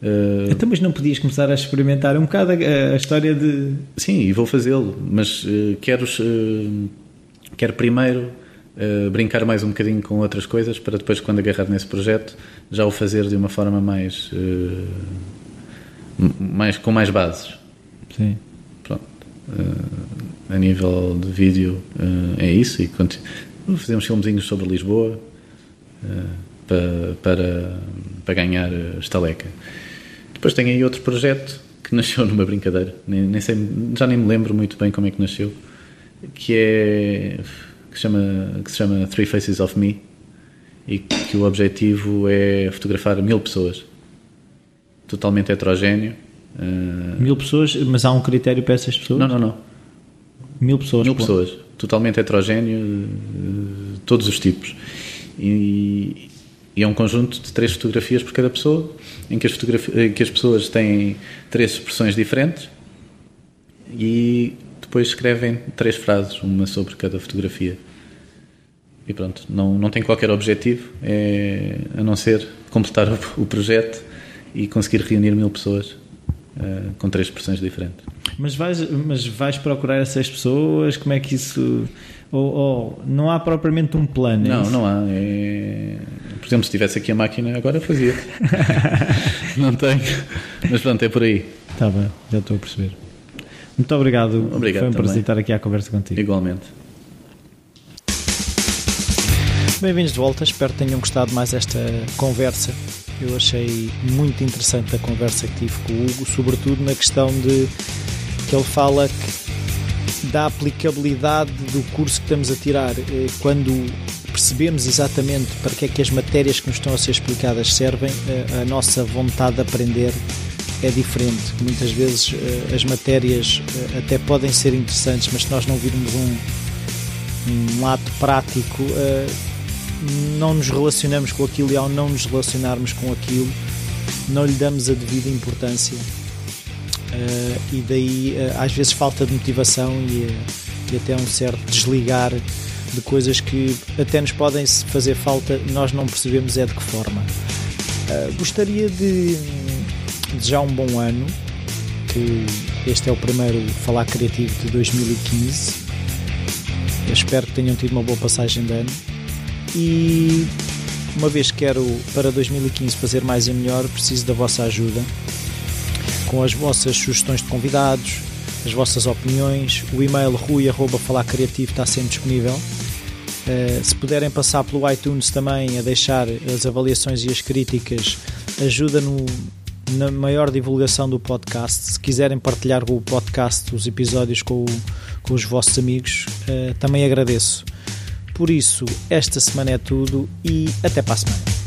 Uh, então, mas não podias começar a experimentar um bocado a, a história de. Sim, e vou fazê-lo, mas uh, quero, quero primeiro brincar mais um bocadinho com outras coisas para depois, quando agarrar nesse projeto, já o fazer de uma forma mais. mais com mais bases. Sim. Pronto a nível de vídeo é isso e fazemos filmezinhos sobre Lisboa para, para, para ganhar estaleca. Depois tem aí outro projeto que nasceu numa brincadeira, nem, nem sei, já nem me lembro muito bem como é que nasceu, que é que, chama, que se chama Three Faces of Me e que o objetivo é fotografar mil pessoas, totalmente heterogéneo. Uh, mil pessoas, mas há um critério para essas pessoas? Não, não, não. Mil pessoas. Mil pessoas. Totalmente heterogéneo, todos os tipos. E, E é um conjunto de três fotografias por cada pessoa, em que as, em que as pessoas têm três expressões diferentes e depois escrevem três frases, uma sobre cada fotografia. E pronto, não, não tem qualquer objetivo, é, a não ser completar o, o projeto e conseguir reunir mil pessoas uh, com três expressões diferentes. Mas vais, mas vais procurar essas pessoas? Como é que isso. Ou, ou não há propriamente um plano? É não, isso? não há. É... Por exemplo, se tivesse aqui a máquina, agora fazia. não tenho. Mas pronto, é por aí. Está bem, já estou a perceber. Muito obrigado. Obrigado Foi um prazer estar aqui à conversa contigo. Igualmente. Bem-vindos de volta, espero que tenham gostado mais esta conversa. Eu achei muito interessante a conversa que tive com o Hugo, sobretudo na questão de que ele fala que da aplicabilidade do curso que estamos a tirar, eh, quando percebemos exatamente para que é que as matérias que nos estão a ser explicadas servem, eh, a nossa vontade de aprender é diferente. Muitas vezes eh, as matérias até podem ser interessantes, mas se nós não virmos um, um ato prático, não nos relacionamos com aquilo e ao não nos relacionarmos com aquilo, não lhe damos a devida importância. Uh, e daí uh, às vezes falta de motivação e, e, até um certo desligar de coisas que até nos podem fazer falta, nós não percebemos é de que forma. Uh, gostaria de desejar um bom ano, que este é o primeiro Falar Criativo de 2015. Eu espero que tenham tido uma boa passagem de ano e uma vez que quero para 2015 fazer mais e melhor, preciso da vossa ajuda com as vossas sugestões de convidados, as vossas opiniões. O e-mail rui.falacreativo está sempre disponível. Uh, se puderem passar pelo iTunes também a deixar as avaliações e as críticas, ajuda no, na maior divulgação do podcast. Se quiserem partilhar o podcast, os episódios com, com os vossos amigos, uh, também agradeço. Por isso, esta semana é tudo e até para a semana.